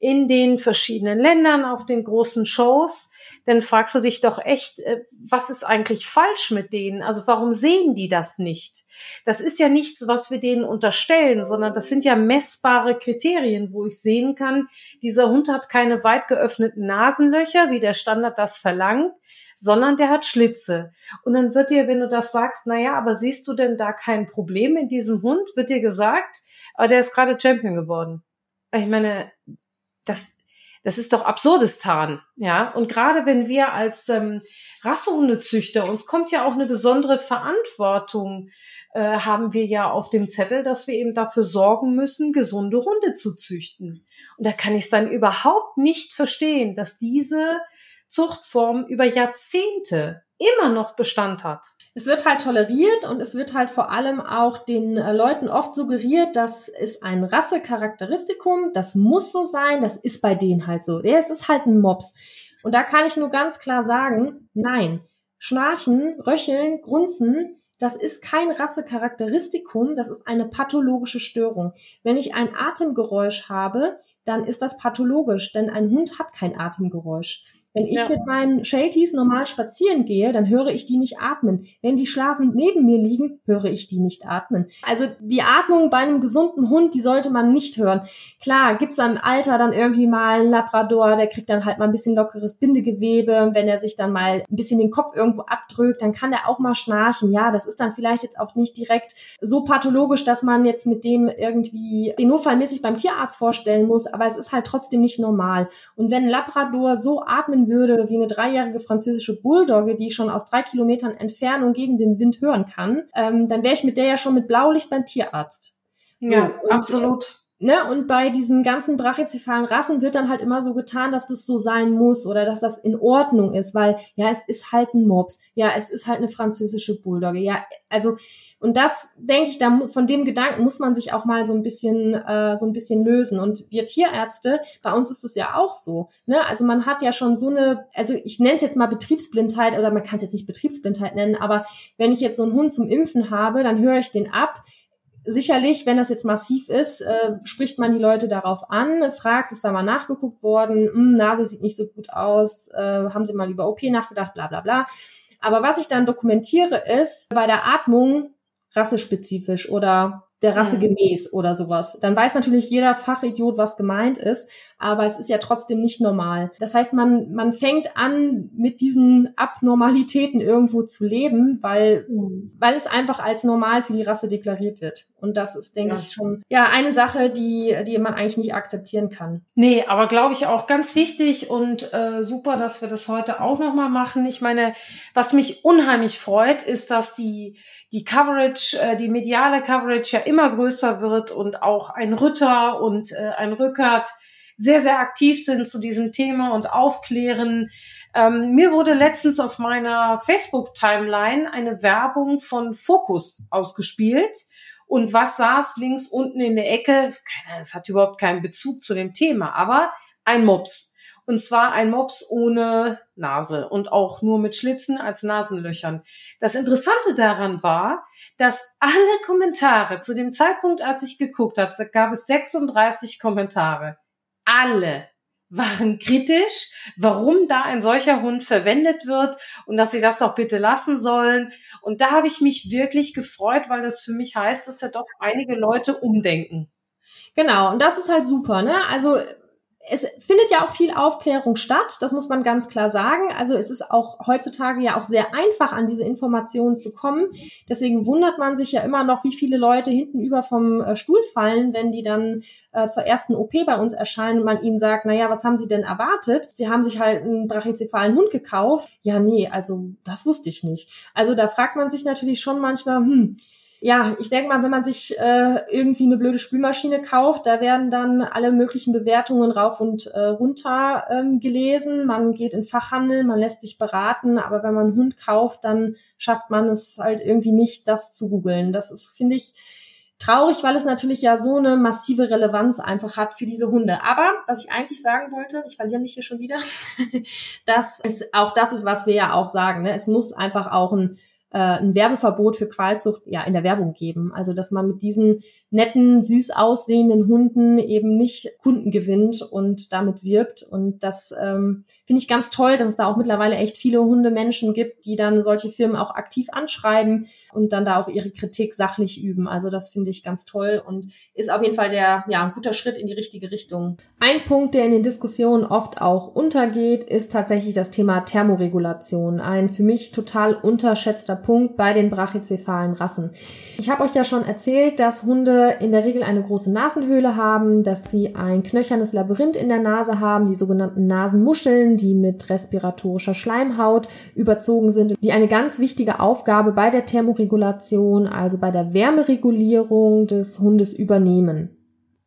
in den verschiedenen Ländern, auf den großen Shows, dann fragst du dich doch echt, äh, was ist eigentlich falsch mit denen? Also warum sehen die das nicht? Das ist ja nichts, was wir denen unterstellen, sondern das sind ja messbare Kriterien, wo ich sehen kann, dieser Hund hat keine weit geöffneten Nasenlöcher, wie der Standard das verlangt, sondern der hat Schlitze. Und dann wird dir, wenn du das sagst, na ja, aber siehst du denn da kein Problem in diesem Hund? Wird dir gesagt, aber ah, der ist gerade Champion geworden. Ich meine, das, das ist doch Absurdistan, ja. Und gerade wenn wir als ähm, Rassehundezüchter, uns kommt ja auch eine besondere Verantwortung, äh, haben wir ja auf dem Zettel, dass wir eben dafür sorgen müssen, gesunde Hunde zu züchten. Und da kann ich es dann überhaupt nicht verstehen, dass diese Zuchtform über Jahrzehnte immer noch Bestand hat es wird halt toleriert und es wird halt vor allem auch den äh, Leuten oft suggeriert, das ist ein Rassecharakteristikum, das muss so sein, das ist bei denen halt so. Der ist halt ein Mops. Und da kann ich nur ganz klar sagen, nein. Schnarchen, Röcheln, Grunzen, das ist kein Rassecharakteristikum, das ist eine pathologische Störung. Wenn ich ein Atemgeräusch habe, dann ist das pathologisch, denn ein Hund hat kein Atemgeräusch. Wenn ich ja. mit meinen Shelties normal spazieren gehe, dann höre ich die nicht atmen. Wenn die schlafend neben mir liegen, höre ich die nicht atmen. Also die Atmung bei einem gesunden Hund, die sollte man nicht hören. Klar, gibt's im Alter dann irgendwie mal einen Labrador, der kriegt dann halt mal ein bisschen lockeres Bindegewebe. Wenn er sich dann mal ein bisschen den Kopf irgendwo abdrückt, dann kann er auch mal schnarchen. Ja, das ist dann vielleicht jetzt auch nicht direkt so pathologisch, dass man jetzt mit dem irgendwie den notfallmäßig beim Tierarzt vorstellen muss, aber es ist halt trotzdem nicht normal. Und wenn ein Labrador so atmen würde wie eine dreijährige französische Bulldogge, die ich schon aus drei Kilometern Entfernung gegen den Wind hören kann, ähm, dann wäre ich mit der ja schon mit Blaulicht beim Tierarzt. So, ja, absolut. Ne, und bei diesen ganzen brachycephalen Rassen wird dann halt immer so getan, dass das so sein muss oder dass das in Ordnung ist, weil ja, es ist halt ein Mops, ja, es ist halt eine französische Bulldogge, ja, also und das denke ich, da von dem Gedanken muss man sich auch mal so ein bisschen äh, so ein bisschen lösen. Und wir Tierärzte, bei uns ist es ja auch so. Ne? Also man hat ja schon so eine, also ich nenne es jetzt mal Betriebsblindheit oder man kann es jetzt nicht Betriebsblindheit nennen, aber wenn ich jetzt so einen Hund zum Impfen habe, dann höre ich den ab sicherlich, wenn das jetzt massiv ist, äh, spricht man die Leute darauf an, fragt, ist da mal nachgeguckt worden, hm, Nase sieht nicht so gut aus, äh, haben Sie mal über OP nachgedacht, bla bla bla. Aber was ich dann dokumentiere, ist bei der Atmung rassespezifisch oder der Rasse mhm. gemäß oder sowas. Dann weiß natürlich jeder Fachidiot, was gemeint ist, aber es ist ja trotzdem nicht normal. Das heißt, man, man fängt an, mit diesen Abnormalitäten irgendwo zu leben, weil, mhm. weil es einfach als normal für die Rasse deklariert wird. Und das ist, denke ja. ich, schon ja eine Sache, die, die man eigentlich nicht akzeptieren kann. Nee, aber glaube ich auch ganz wichtig und äh, super, dass wir das heute auch nochmal machen. Ich meine, was mich unheimlich freut, ist, dass die, die Coverage, äh, die mediale Coverage ja immer größer wird und auch ein Rütter und äh, ein Rückert sehr, sehr aktiv sind zu diesem Thema und aufklären. Ähm, mir wurde letztens auf meiner Facebook-Timeline eine Werbung von Focus ausgespielt. Und was saß links unten in der Ecke? Es hat überhaupt keinen Bezug zu dem Thema, aber ein Mops. Und zwar ein Mops ohne Nase und auch nur mit Schlitzen als Nasenlöchern. Das Interessante daran war, dass alle Kommentare zu dem Zeitpunkt, als ich geguckt habe, gab es 36 Kommentare alle waren kritisch, warum da ein solcher Hund verwendet wird und dass sie das doch bitte lassen sollen. Und da habe ich mich wirklich gefreut, weil das für mich heißt, dass ja doch einige Leute umdenken. Genau, und das ist halt super, ne? Also es findet ja auch viel Aufklärung statt, das muss man ganz klar sagen. Also es ist auch heutzutage ja auch sehr einfach, an diese Informationen zu kommen. Deswegen wundert man sich ja immer noch, wie viele Leute hinten über vom äh, Stuhl fallen, wenn die dann äh, zur ersten OP bei uns erscheinen und man ihnen sagt, naja, was haben sie denn erwartet? Sie haben sich halt einen brachycephalen Hund gekauft. Ja, nee, also das wusste ich nicht. Also da fragt man sich natürlich schon manchmal, hm, ja, ich denke mal, wenn man sich äh, irgendwie eine blöde Spülmaschine kauft, da werden dann alle möglichen Bewertungen rauf und äh, runter ähm, gelesen. Man geht in Fachhandel, man lässt sich beraten, aber wenn man einen Hund kauft, dann schafft man es halt irgendwie nicht, das zu googeln. Das ist, finde ich, traurig, weil es natürlich ja so eine massive Relevanz einfach hat für diese Hunde. Aber was ich eigentlich sagen wollte, ich verliere mich hier schon wieder, das ist auch das ist, was wir ja auch sagen. Ne? Es muss einfach auch ein äh, ein Werbeverbot für Qualzucht ja in der Werbung geben. Also dass man mit diesen netten, süß aussehenden Hunden eben nicht Kunden gewinnt und damit wirbt. Und das ähm, finde ich ganz toll, dass es da auch mittlerweile echt viele Hundemenschen gibt, die dann solche Firmen auch aktiv anschreiben und dann da auch ihre Kritik sachlich üben. Also das finde ich ganz toll und ist auf jeden Fall der ja ein guter Schritt in die richtige Richtung. Ein Punkt, der in den Diskussionen oft auch untergeht, ist tatsächlich das Thema Thermoregulation. Ein für mich total unterschätzter Punkt bei den brachycephalen Rassen. Ich habe euch ja schon erzählt, dass Hunde in der Regel eine große Nasenhöhle haben, dass sie ein knöchernes Labyrinth in der Nase haben, die sogenannten Nasenmuscheln, die mit respiratorischer Schleimhaut überzogen sind, die eine ganz wichtige Aufgabe bei der Thermoregulation, also bei der Wärmeregulierung des Hundes übernehmen.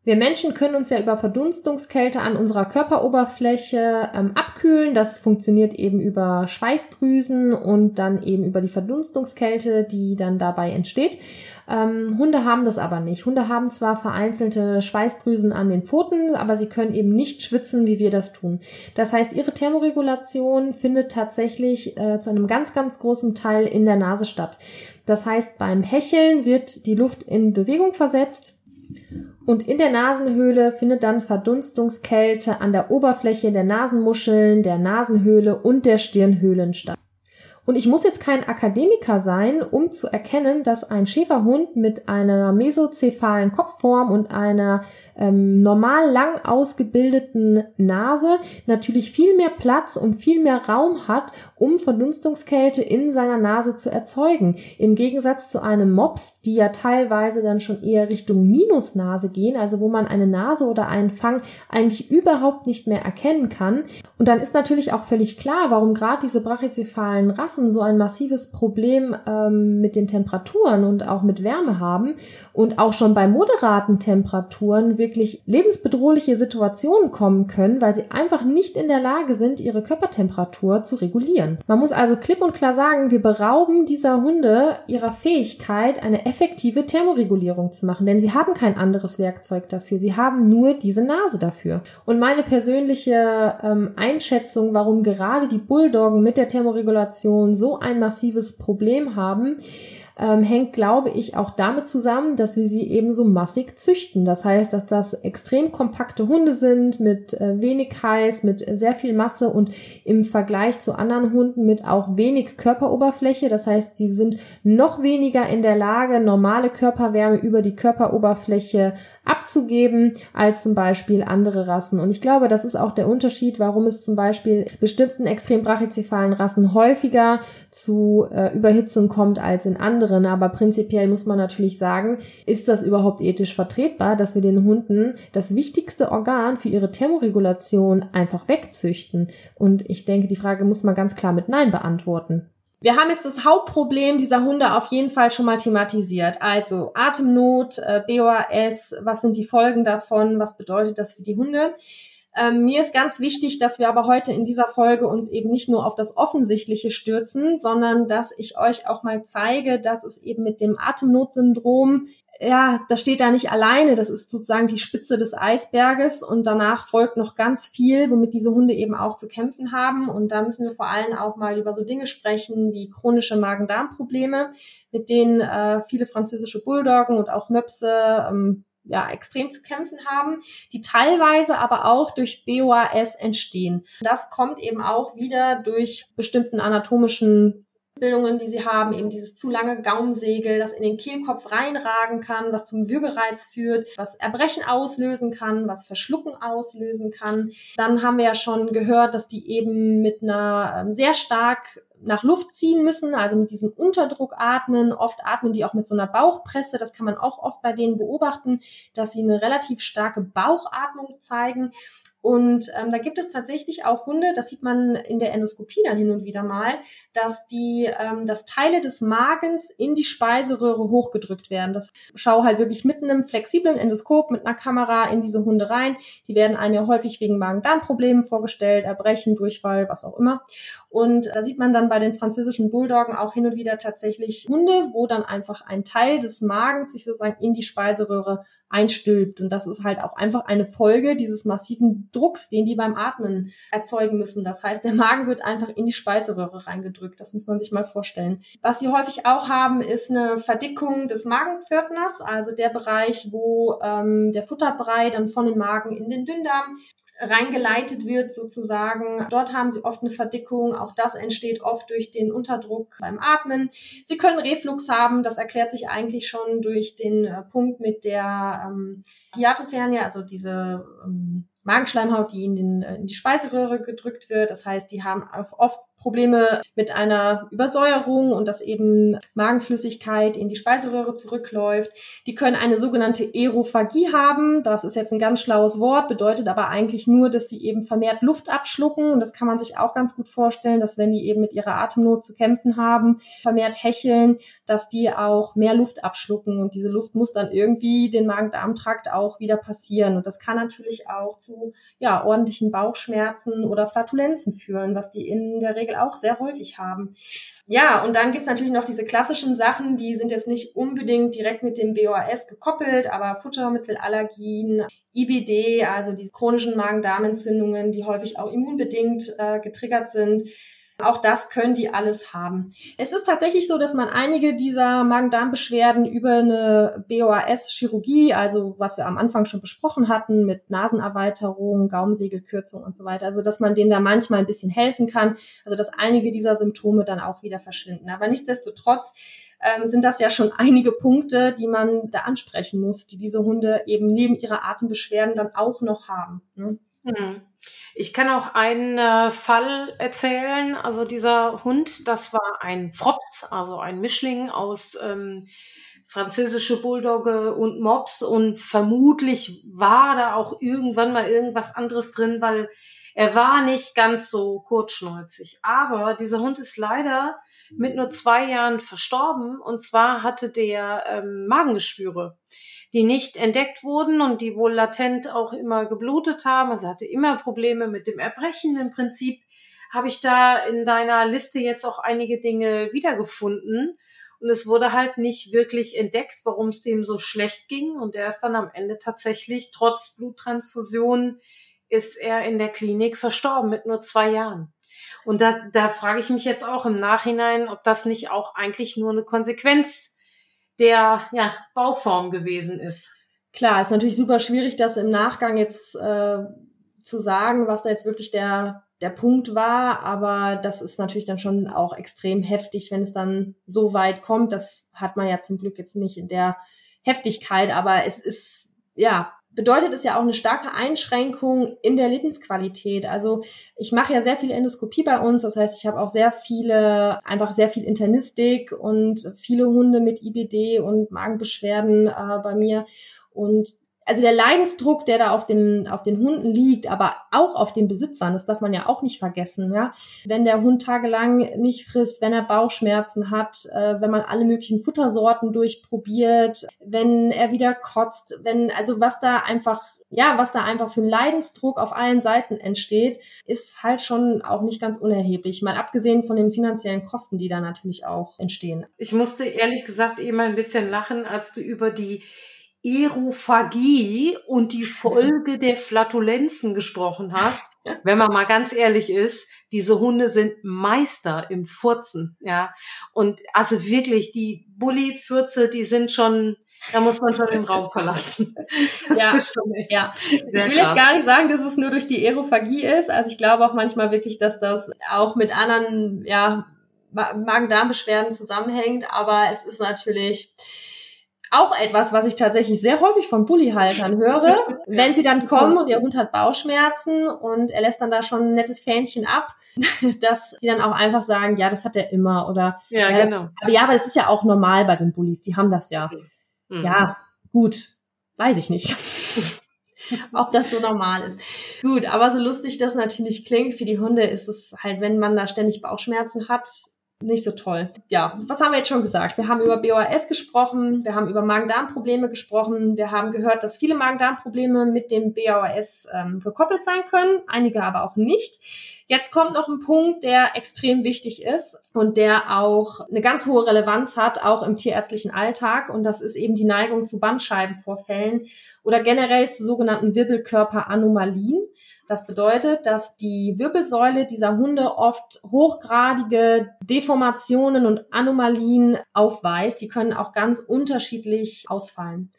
Wir Menschen können uns ja über Verdunstungskälte an unserer Körperoberfläche ähm, abkühlen. Das funktioniert eben über Schweißdrüsen und dann eben über die Verdunstungskälte, die dann dabei entsteht. Ähm, Hunde haben das aber nicht. Hunde haben zwar vereinzelte Schweißdrüsen an den Pfoten, aber sie können eben nicht schwitzen, wie wir das tun. Das heißt, ihre Thermoregulation findet tatsächlich äh, zu einem ganz, ganz großen Teil in der Nase statt. Das heißt, beim Hecheln wird die Luft in Bewegung versetzt und in der Nasenhöhle findet dann Verdunstungskälte an der Oberfläche der Nasenmuscheln, der Nasenhöhle und der Stirnhöhlen statt. Und ich muss jetzt kein Akademiker sein, um zu erkennen, dass ein Schäferhund mit einer mesozephalen Kopfform und einer ähm, normal lang ausgebildeten Nase natürlich viel mehr Platz und viel mehr Raum hat, um Verdunstungskälte in seiner Nase zu erzeugen. Im Gegensatz zu einem Mops, die ja teilweise dann schon eher Richtung Minusnase gehen, also wo man eine Nase oder einen Fang eigentlich überhaupt nicht mehr erkennen kann. Und dann ist natürlich auch völlig klar, warum gerade diese brachycephalen Rassen Rassen so ein massives Problem ähm, mit den Temperaturen und auch mit Wärme haben und auch schon bei moderaten Temperaturen wirklich lebensbedrohliche Situationen kommen können, weil sie einfach nicht in der Lage sind, ihre Körpertemperatur zu regulieren. Man muss also klipp und klar sagen, wir berauben dieser Hunde ihrer Fähigkeit, eine effektive Thermoregulierung zu machen, denn sie haben kein anderes Werkzeug dafür. Sie haben nur diese Nase dafür. Und meine persönliche ähm, Einschätzung, warum gerade die Bulldoggen mit der Thermoregulation so ein massives Problem haben, ähm, hängt, glaube ich, auch damit zusammen, dass wir sie eben so massig züchten. Das heißt, dass das extrem kompakte Hunde sind mit äh, wenig Hals, mit sehr viel Masse und im Vergleich zu anderen Hunden mit auch wenig Körperoberfläche. Das heißt, sie sind noch weniger in der Lage, normale Körperwärme über die Körperoberfläche abzugeben als zum Beispiel andere Rassen. Und ich glaube, das ist auch der Unterschied, warum es zum Beispiel bestimmten extrem brachycephalen Rassen häufiger zu äh, Überhitzung kommt als in anderen. Aber prinzipiell muss man natürlich sagen, ist das überhaupt ethisch vertretbar, dass wir den Hunden das wichtigste Organ für ihre Thermoregulation einfach wegzüchten? Und ich denke, die Frage muss man ganz klar mit Nein beantworten. Wir haben jetzt das Hauptproblem dieser Hunde auf jeden Fall schon mal thematisiert. Also Atemnot, äh, BOAS, was sind die Folgen davon, was bedeutet das für die Hunde? Ähm, mir ist ganz wichtig, dass wir aber heute in dieser Folge uns eben nicht nur auf das Offensichtliche stürzen, sondern dass ich euch auch mal zeige, dass es eben mit dem Atemnotsyndrom ja, das steht da nicht alleine. Das ist sozusagen die Spitze des Eisberges und danach folgt noch ganz viel, womit diese Hunde eben auch zu kämpfen haben. Und da müssen wir vor allem auch mal über so Dinge sprechen wie chronische Magen-Darm-Probleme, mit denen äh, viele französische Bulldoggen und auch Möpse ähm, ja, extrem zu kämpfen haben, die teilweise aber auch durch BOAS entstehen. Das kommt eben auch wieder durch bestimmten anatomischen Bildungen, die sie haben, eben dieses zu lange Gaumensegel, das in den Kehlkopf reinragen kann, was zum Würgereiz führt, was Erbrechen auslösen kann, was Verschlucken auslösen kann. Dann haben wir ja schon gehört, dass die eben mit einer ähm, sehr stark nach Luft ziehen müssen, also mit diesem Unterdruck atmen. Oft atmen die auch mit so einer Bauchpresse. Das kann man auch oft bei denen beobachten, dass sie eine relativ starke Bauchatmung zeigen. Und ähm, da gibt es tatsächlich auch Hunde, das sieht man in der Endoskopie dann hin und wieder mal, dass die, ähm, dass Teile des Magens in die Speiseröhre hochgedrückt werden. Das schau halt wirklich mit einem flexiblen Endoskop, mit einer Kamera in diese Hunde rein. Die werden einem ja häufig wegen Magen-Darm-Problemen vorgestellt, Erbrechen, Durchfall, was auch immer. Und da sieht man dann bei den französischen Bulldoggen auch hin und wieder tatsächlich Hunde, wo dann einfach ein Teil des Magens sich sozusagen in die Speiseröhre einstülpt. Und das ist halt auch einfach eine Folge dieses massiven Drucks, den die beim Atmen erzeugen müssen. Das heißt, der Magen wird einfach in die Speiseröhre reingedrückt. Das muss man sich mal vorstellen. Was sie häufig auch haben, ist eine Verdickung des Magenpförtners, also der Bereich, wo ähm, der Futterbrei dann von dem Magen in den Dünndarm reingeleitet wird sozusagen. Dort haben sie oft eine Verdickung. Auch das entsteht oft durch den Unterdruck beim Atmen. Sie können Reflux haben. Das erklärt sich eigentlich schon durch den äh, Punkt mit der ähm, Hiatus hernia, also diese ähm, Magenschleimhaut, die in, den, äh, in die Speiseröhre gedrückt wird. Das heißt, die haben oft Probleme mit einer Übersäuerung und dass eben Magenflüssigkeit in die Speiseröhre zurückläuft. Die können eine sogenannte Aerophagie haben. Das ist jetzt ein ganz schlaues Wort, bedeutet aber eigentlich nur, dass sie eben vermehrt Luft abschlucken. Und das kann man sich auch ganz gut vorstellen, dass wenn die eben mit ihrer Atemnot zu kämpfen haben, vermehrt hecheln, dass die auch mehr Luft abschlucken. Und diese Luft muss dann irgendwie den Magen-Darm-Trakt auch wieder passieren. Und das kann natürlich auch zu ja, ordentlichen Bauchschmerzen oder Flatulenzen führen, was die in der Regel Regel auch sehr häufig haben. Ja, und dann gibt's natürlich noch diese klassischen Sachen, die sind jetzt nicht unbedingt direkt mit dem BOAS gekoppelt, aber Futtermittelallergien, IBD, also die chronischen Magen-Darm-Entzündungen, die häufig auch immunbedingt äh, getriggert sind. Auch das können die alles haben. Es ist tatsächlich so, dass man einige dieser Magen-Darm-Beschwerden über eine BOAS-Chirurgie, also was wir am Anfang schon besprochen hatten, mit Nasenerweiterung, Gaumensegelkürzung und so weiter, also dass man denen da manchmal ein bisschen helfen kann, also dass einige dieser Symptome dann auch wieder verschwinden. Aber nichtsdestotrotz ähm, sind das ja schon einige Punkte, die man da ansprechen muss, die diese Hunde eben neben ihrer Atembeschwerden dann auch noch haben. Ne? Hm. Ich kann auch einen äh, Fall erzählen. Also dieser Hund, das war ein Frops, also ein Mischling aus ähm, französische Bulldogge und Mops und vermutlich war da auch irgendwann mal irgendwas anderes drin, weil Er war nicht ganz so kurzschnäuzig, aber dieser Hund ist leider mit nur zwei Jahren verstorben. Und zwar hatte der ähm, Magengeschwüre, die nicht entdeckt wurden und die wohl latent auch immer geblutet haben. Also hatte immer Probleme mit dem Erbrechen. Im Prinzip habe ich da in deiner Liste jetzt auch einige Dinge wiedergefunden. Und es wurde halt nicht wirklich entdeckt, warum es dem so schlecht ging. Und er ist dann am Ende tatsächlich, trotz Bluttransfusion, ist er in der Klinik verstorben mit nur zwei Jahren. Und da, da frage ich mich jetzt auch im Nachhinein, ob das nicht auch eigentlich nur eine Konsequenz der ja, Bauform gewesen ist. Klar, ist natürlich super schwierig, das im Nachgang jetzt äh, zu sagen, was da jetzt wirklich der, der Punkt war, aber das ist natürlich dann schon auch extrem heftig, wenn es dann so weit kommt. Das hat man ja zum Glück jetzt nicht in der Heftigkeit, aber es ist ja bedeutet es ja auch eine starke Einschränkung in der Lebensqualität. Also ich mache ja sehr viel Endoskopie bei uns, das heißt, ich habe auch sehr viele, einfach sehr viel Internistik und viele Hunde mit IBD und Magenbeschwerden äh, bei mir. Und also der Leidensdruck, der da auf den, auf den Hunden liegt, aber auch auf den Besitzern, das darf man ja auch nicht vergessen, ja. Wenn der Hund tagelang nicht frisst, wenn er Bauchschmerzen hat, äh, wenn man alle möglichen Futtersorten durchprobiert, wenn er wieder kotzt, wenn, also was da einfach, ja, was da einfach für ein Leidensdruck auf allen Seiten entsteht, ist halt schon auch nicht ganz unerheblich. Mal abgesehen von den finanziellen Kosten, die da natürlich auch entstehen. Ich musste ehrlich gesagt eben ein bisschen lachen, als du über die Erophagie und die Folge der Flatulenzen gesprochen hast. Wenn man mal ganz ehrlich ist, diese Hunde sind Meister im Furzen, ja. Und also wirklich, die Bulli-Fürze, die sind schon, da muss man schon den Raum verlassen. Das ja, ist schon echt ja. Sehr ich will krass. jetzt gar nicht sagen, dass es nur durch die Aerophagie ist. Also ich glaube auch manchmal wirklich, dass das auch mit anderen, ja, Magen-Darm-Beschwerden zusammenhängt. Aber es ist natürlich, auch etwas, was ich tatsächlich sehr häufig von Bullyhaltern höre, wenn sie dann kommen und ihr Hund hat Bauchschmerzen und er lässt dann da schon ein nettes Fähnchen ab, dass die dann auch einfach sagen, ja, das hat er immer oder ja, ja genau. Das, aber ja, aber das ist ja auch normal bei den Bullies, die haben das ja. Mhm. Ja, gut, weiß ich nicht. ob das so normal ist. Gut, aber so lustig das natürlich klingt, für die Hunde ist es halt, wenn man da ständig Bauchschmerzen hat, nicht so toll. Ja, was haben wir jetzt schon gesagt? Wir haben über BOAS gesprochen, wir haben über Magen-Darm-Probleme gesprochen, wir haben gehört, dass viele Magen-Darm-Probleme mit dem BOAS ähm, gekoppelt sein können, einige aber auch nicht. Jetzt kommt noch ein Punkt, der extrem wichtig ist und der auch eine ganz hohe Relevanz hat, auch im tierärztlichen Alltag. Und das ist eben die Neigung zu Bandscheibenvorfällen oder generell zu sogenannten Wirbelkörperanomalien. Das bedeutet, dass die Wirbelsäule dieser Hunde oft hochgradige Deformationen und Anomalien aufweist. Die können auch ganz unterschiedlich ausfallen.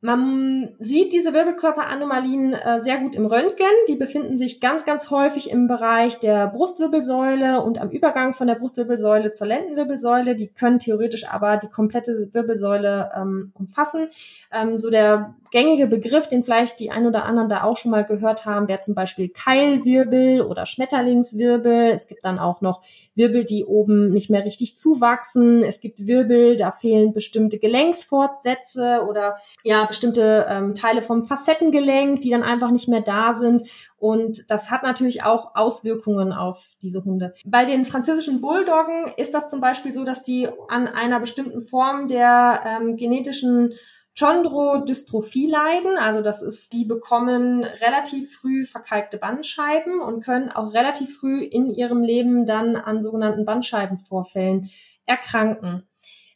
Man sieht diese Wirbelkörperanomalien äh, sehr gut im Röntgen. Die befinden sich ganz, ganz häufig im Bereich der Brustwirbelsäule und am Übergang von der Brustwirbelsäule zur Lendenwirbelsäule. Die können theoretisch aber die komplette Wirbelsäule ähm, umfassen. Ähm, so der gängige Begriff, den vielleicht die ein oder anderen da auch schon mal gehört haben, wäre zum Beispiel Keilwirbel oder Schmetterlingswirbel. Es gibt dann auch noch Wirbel, die oben nicht mehr richtig zuwachsen. Es gibt Wirbel, da fehlen bestimmte Gelenksfortsätze oder ja, bestimmte ähm, Teile vom Facettengelenk, die dann einfach nicht mehr da sind. Und das hat natürlich auch Auswirkungen auf diese Hunde. Bei den französischen Bulldoggen ist das zum Beispiel so, dass die an einer bestimmten Form der ähm, genetischen Chondrodystrophie leiden. Also das ist, die bekommen relativ früh verkalkte Bandscheiben und können auch relativ früh in ihrem Leben dann an sogenannten Bandscheibenvorfällen erkranken.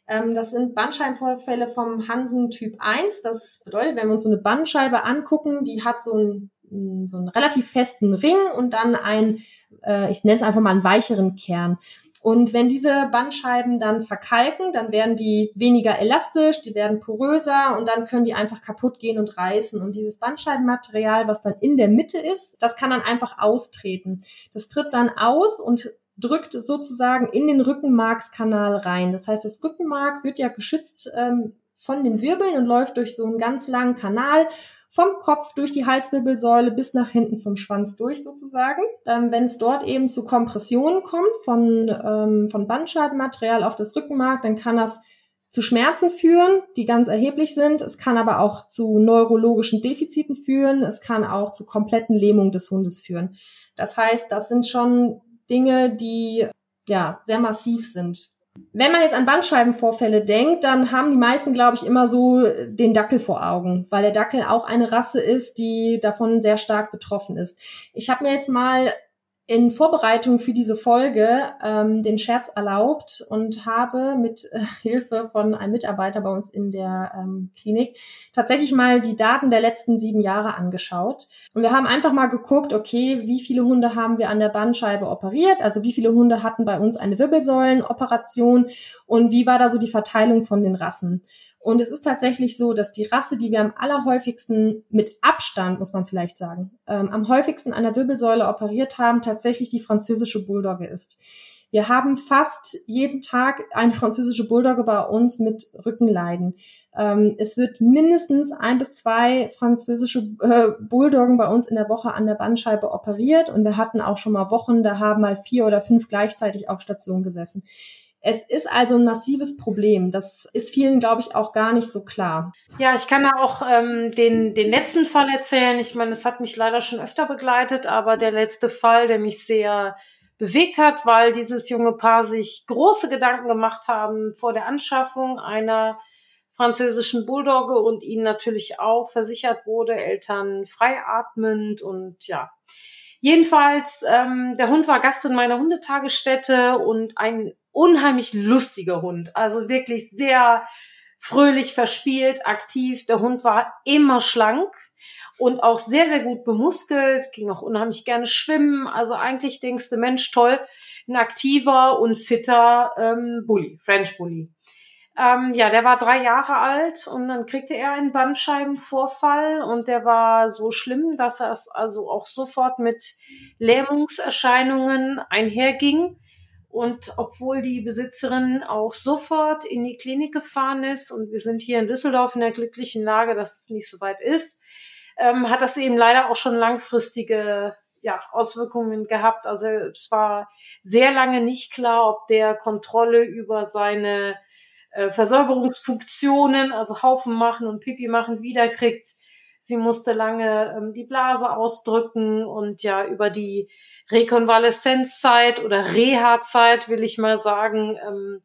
Ähm, das sind Bandscheibenvorfälle vom Hansen Typ 1. Das bedeutet, wenn wir uns so eine Bandscheibe angucken, die hat so einen, so einen relativ festen Ring und dann ein, äh, ich nenne es einfach mal einen weicheren Kern. Und wenn diese Bandscheiben dann verkalken, dann werden die weniger elastisch, die werden poröser und dann können die einfach kaputt gehen und reißen. Und dieses Bandscheibenmaterial, was dann in der Mitte ist, das kann dann einfach austreten. Das tritt dann aus und drückt sozusagen in den Rückenmarkskanal rein. Das heißt, das Rückenmark wird ja geschützt ähm, von den Wirbeln und läuft durch so einen ganz langen Kanal vom Kopf durch die Halswirbelsäule bis nach hinten zum Schwanz durch sozusagen. Ähm, wenn es dort eben zu Kompressionen kommt von, ähm, von Bandscheibenmaterial auf das Rückenmark, dann kann das zu Schmerzen führen, die ganz erheblich sind. Es kann aber auch zu neurologischen Defiziten führen. Es kann auch zu kompletten Lähmung des Hundes führen. Das heißt, das sind schon Dinge, die ja sehr massiv sind. Wenn man jetzt an Bandscheibenvorfälle denkt, dann haben die meisten, glaube ich, immer so den Dackel vor Augen, weil der Dackel auch eine Rasse ist, die davon sehr stark betroffen ist. Ich habe mir jetzt mal in Vorbereitung für diese Folge ähm, den Scherz erlaubt und habe mit äh, Hilfe von einem Mitarbeiter bei uns in der ähm, Klinik tatsächlich mal die Daten der letzten sieben Jahre angeschaut. Und wir haben einfach mal geguckt, okay, wie viele Hunde haben wir an der Bandscheibe operiert? Also wie viele Hunde hatten bei uns eine Wirbelsäulenoperation und wie war da so die Verteilung von den Rassen? Und es ist tatsächlich so, dass die Rasse, die wir am allerhäufigsten mit Abstand, muss man vielleicht sagen, ähm, am häufigsten an der Wirbelsäule operiert haben, tatsächlich die französische Bulldogge ist. Wir haben fast jeden Tag eine französische Bulldogge bei uns mit Rückenleiden. Ähm, es wird mindestens ein bis zwei französische äh, Bulldoggen bei uns in der Woche an der Bandscheibe operiert und wir hatten auch schon mal Wochen, da haben mal vier oder fünf gleichzeitig auf Station gesessen. Es ist also ein massives Problem. Das ist vielen, glaube ich, auch gar nicht so klar. Ja, ich kann da auch ähm, den, den letzten Fall erzählen. Ich meine, es hat mich leider schon öfter begleitet, aber der letzte Fall, der mich sehr bewegt hat, weil dieses junge Paar sich große Gedanken gemacht haben vor der Anschaffung einer französischen Bulldogge und ihnen natürlich auch versichert wurde, Eltern freiatmend und ja. Jedenfalls, ähm, der Hund war Gast in meiner Hundetagesstätte und ein unheimlich lustiger Hund. Also wirklich sehr fröhlich, verspielt, aktiv. Der Hund war immer schlank und auch sehr, sehr gut bemuskelt, ging auch unheimlich gerne schwimmen. Also eigentlich denkst du, Mensch, toll, ein aktiver und fitter ähm, Bully, French Bully. Ähm, ja, der war drei Jahre alt und dann kriegte er einen Bandscheibenvorfall und der war so schlimm, dass er es also auch sofort mit Lähmungserscheinungen einherging. Und obwohl die Besitzerin auch sofort in die Klinik gefahren ist und wir sind hier in Düsseldorf in der glücklichen Lage, dass es nicht so weit ist, ähm, hat das eben leider auch schon langfristige ja, Auswirkungen gehabt. Also es war sehr lange nicht klar, ob der Kontrolle über seine äh, Versäuberungsfunktionen, also Haufen machen und Pipi machen, wiederkriegt. Sie musste lange ähm, die Blase ausdrücken und ja über die Rekonvaleszenzzeit oder Reha-Zeit, will ich mal sagen. Ähm,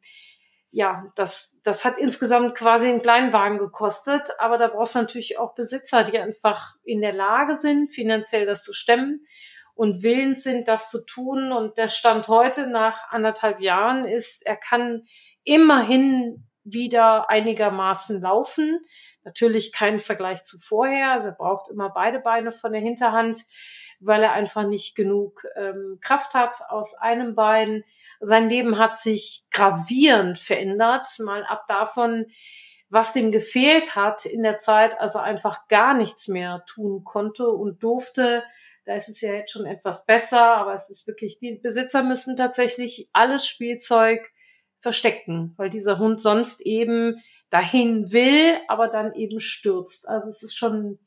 ja, das, das hat insgesamt quasi einen Kleinwagen gekostet, aber da brauchst du natürlich auch Besitzer, die einfach in der Lage sind, finanziell das zu stemmen und willens sind, das zu tun. Und der Stand heute nach anderthalb Jahren ist, er kann immerhin wieder einigermaßen laufen. Natürlich kein Vergleich zu vorher. Also er braucht immer beide Beine von der Hinterhand weil er einfach nicht genug ähm, Kraft hat aus einem Bein. Sein Leben hat sich gravierend verändert, mal ab davon, was dem gefehlt hat in der Zeit, also einfach gar nichts mehr tun konnte und durfte. Da ist es ja jetzt schon etwas besser, aber es ist wirklich, die Besitzer müssen tatsächlich alles Spielzeug verstecken, weil dieser Hund sonst eben dahin will, aber dann eben stürzt. Also es ist schon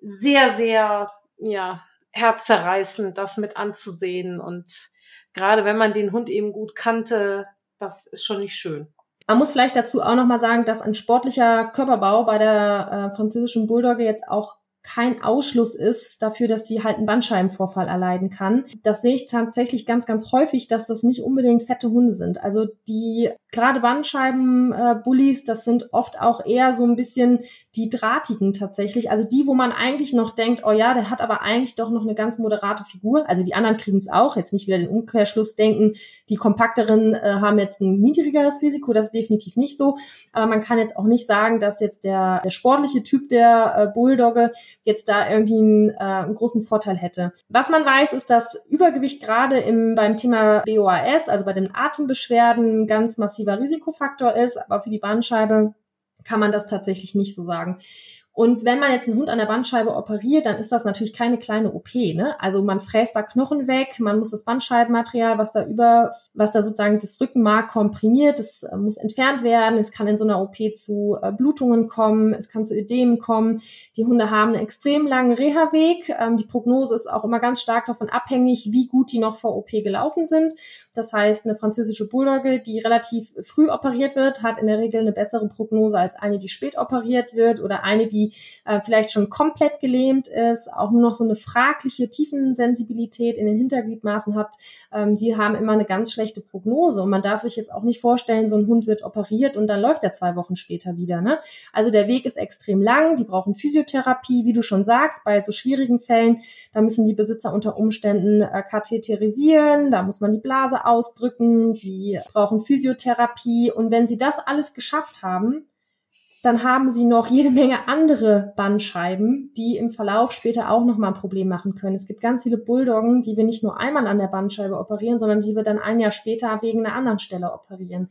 sehr, sehr, ja, herzzerreißend, das mit anzusehen. Und gerade wenn man den Hund eben gut kannte, das ist schon nicht schön. Man muss vielleicht dazu auch nochmal sagen, dass ein sportlicher Körperbau bei der äh, französischen Bulldogge jetzt auch kein Ausschluss ist dafür, dass die halt einen Bandscheibenvorfall erleiden kann. Das sehe ich tatsächlich ganz, ganz häufig, dass das nicht unbedingt fette Hunde sind. Also die gerade Bandscheiben-Bullies, das sind oft auch eher so ein bisschen die drahtigen tatsächlich. Also die, wo man eigentlich noch denkt, oh ja, der hat aber eigentlich doch noch eine ganz moderate Figur. Also die anderen kriegen es auch. Jetzt nicht wieder den Umkehrschluss denken, die kompakteren äh, haben jetzt ein niedrigeres Risiko. Das ist definitiv nicht so. Aber man kann jetzt auch nicht sagen, dass jetzt der, der sportliche Typ der äh, Bulldogge jetzt da irgendwie einen, äh, einen großen Vorteil hätte. Was man weiß, ist, dass Übergewicht gerade im, beim Thema BOAS, also bei den Atembeschwerden, ganz massiver Risikofaktor ist, aber für die Bandscheibe kann man das tatsächlich nicht so sagen. Und wenn man jetzt einen Hund an der Bandscheibe operiert, dann ist das natürlich keine kleine OP. Ne? Also man fräst da Knochen weg, man muss das Bandscheibenmaterial, was da über, was da sozusagen das Rückenmark komprimiert, das äh, muss entfernt werden. Es kann in so einer OP zu äh, Blutungen kommen, es kann zu Ödemen kommen. Die Hunde haben einen extrem langen Reha-Weg. Ähm, die Prognose ist auch immer ganz stark davon abhängig, wie gut die noch vor OP gelaufen sind. Das heißt, eine französische Bulldogge, die relativ früh operiert wird, hat in der Regel eine bessere Prognose als eine, die spät operiert wird oder eine, die äh, vielleicht schon komplett gelähmt ist, auch nur noch so eine fragliche Tiefensensibilität in den Hintergliedmaßen hat. Ähm, die haben immer eine ganz schlechte Prognose und man darf sich jetzt auch nicht vorstellen, so ein Hund wird operiert und dann läuft er zwei Wochen später wieder. Ne? Also der Weg ist extrem lang. Die brauchen Physiotherapie, wie du schon sagst, bei so schwierigen Fällen. Da müssen die Besitzer unter Umständen äh, katheterisieren, da muss man die Blase ausdrücken, sie brauchen Physiotherapie. Und wenn sie das alles geschafft haben, dann haben sie noch jede Menge andere Bandscheiben, die im Verlauf später auch nochmal ein Problem machen können. Es gibt ganz viele Bulldoggen, die wir nicht nur einmal an der Bandscheibe operieren, sondern die wir dann ein Jahr später wegen einer anderen Stelle operieren.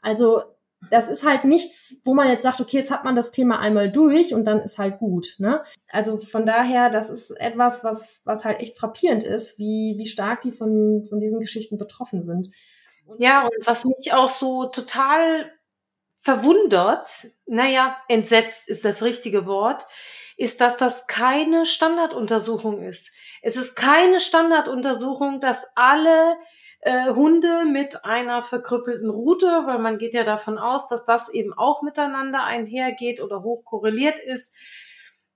Also das ist halt nichts, wo man jetzt sagt, okay, jetzt hat man das Thema einmal durch und dann ist halt gut. Ne? Also von daher, das ist etwas, was, was halt echt frappierend ist, wie, wie stark die von, von diesen Geschichten betroffen sind. Und ja, und was mich auch so total verwundert, naja, entsetzt ist das richtige Wort, ist, dass das keine Standarduntersuchung ist. Es ist keine Standarduntersuchung, dass alle äh, Hunde mit einer verkrüppelten Rute, weil man geht ja davon aus, dass das eben auch miteinander einhergeht oder hoch korreliert ist,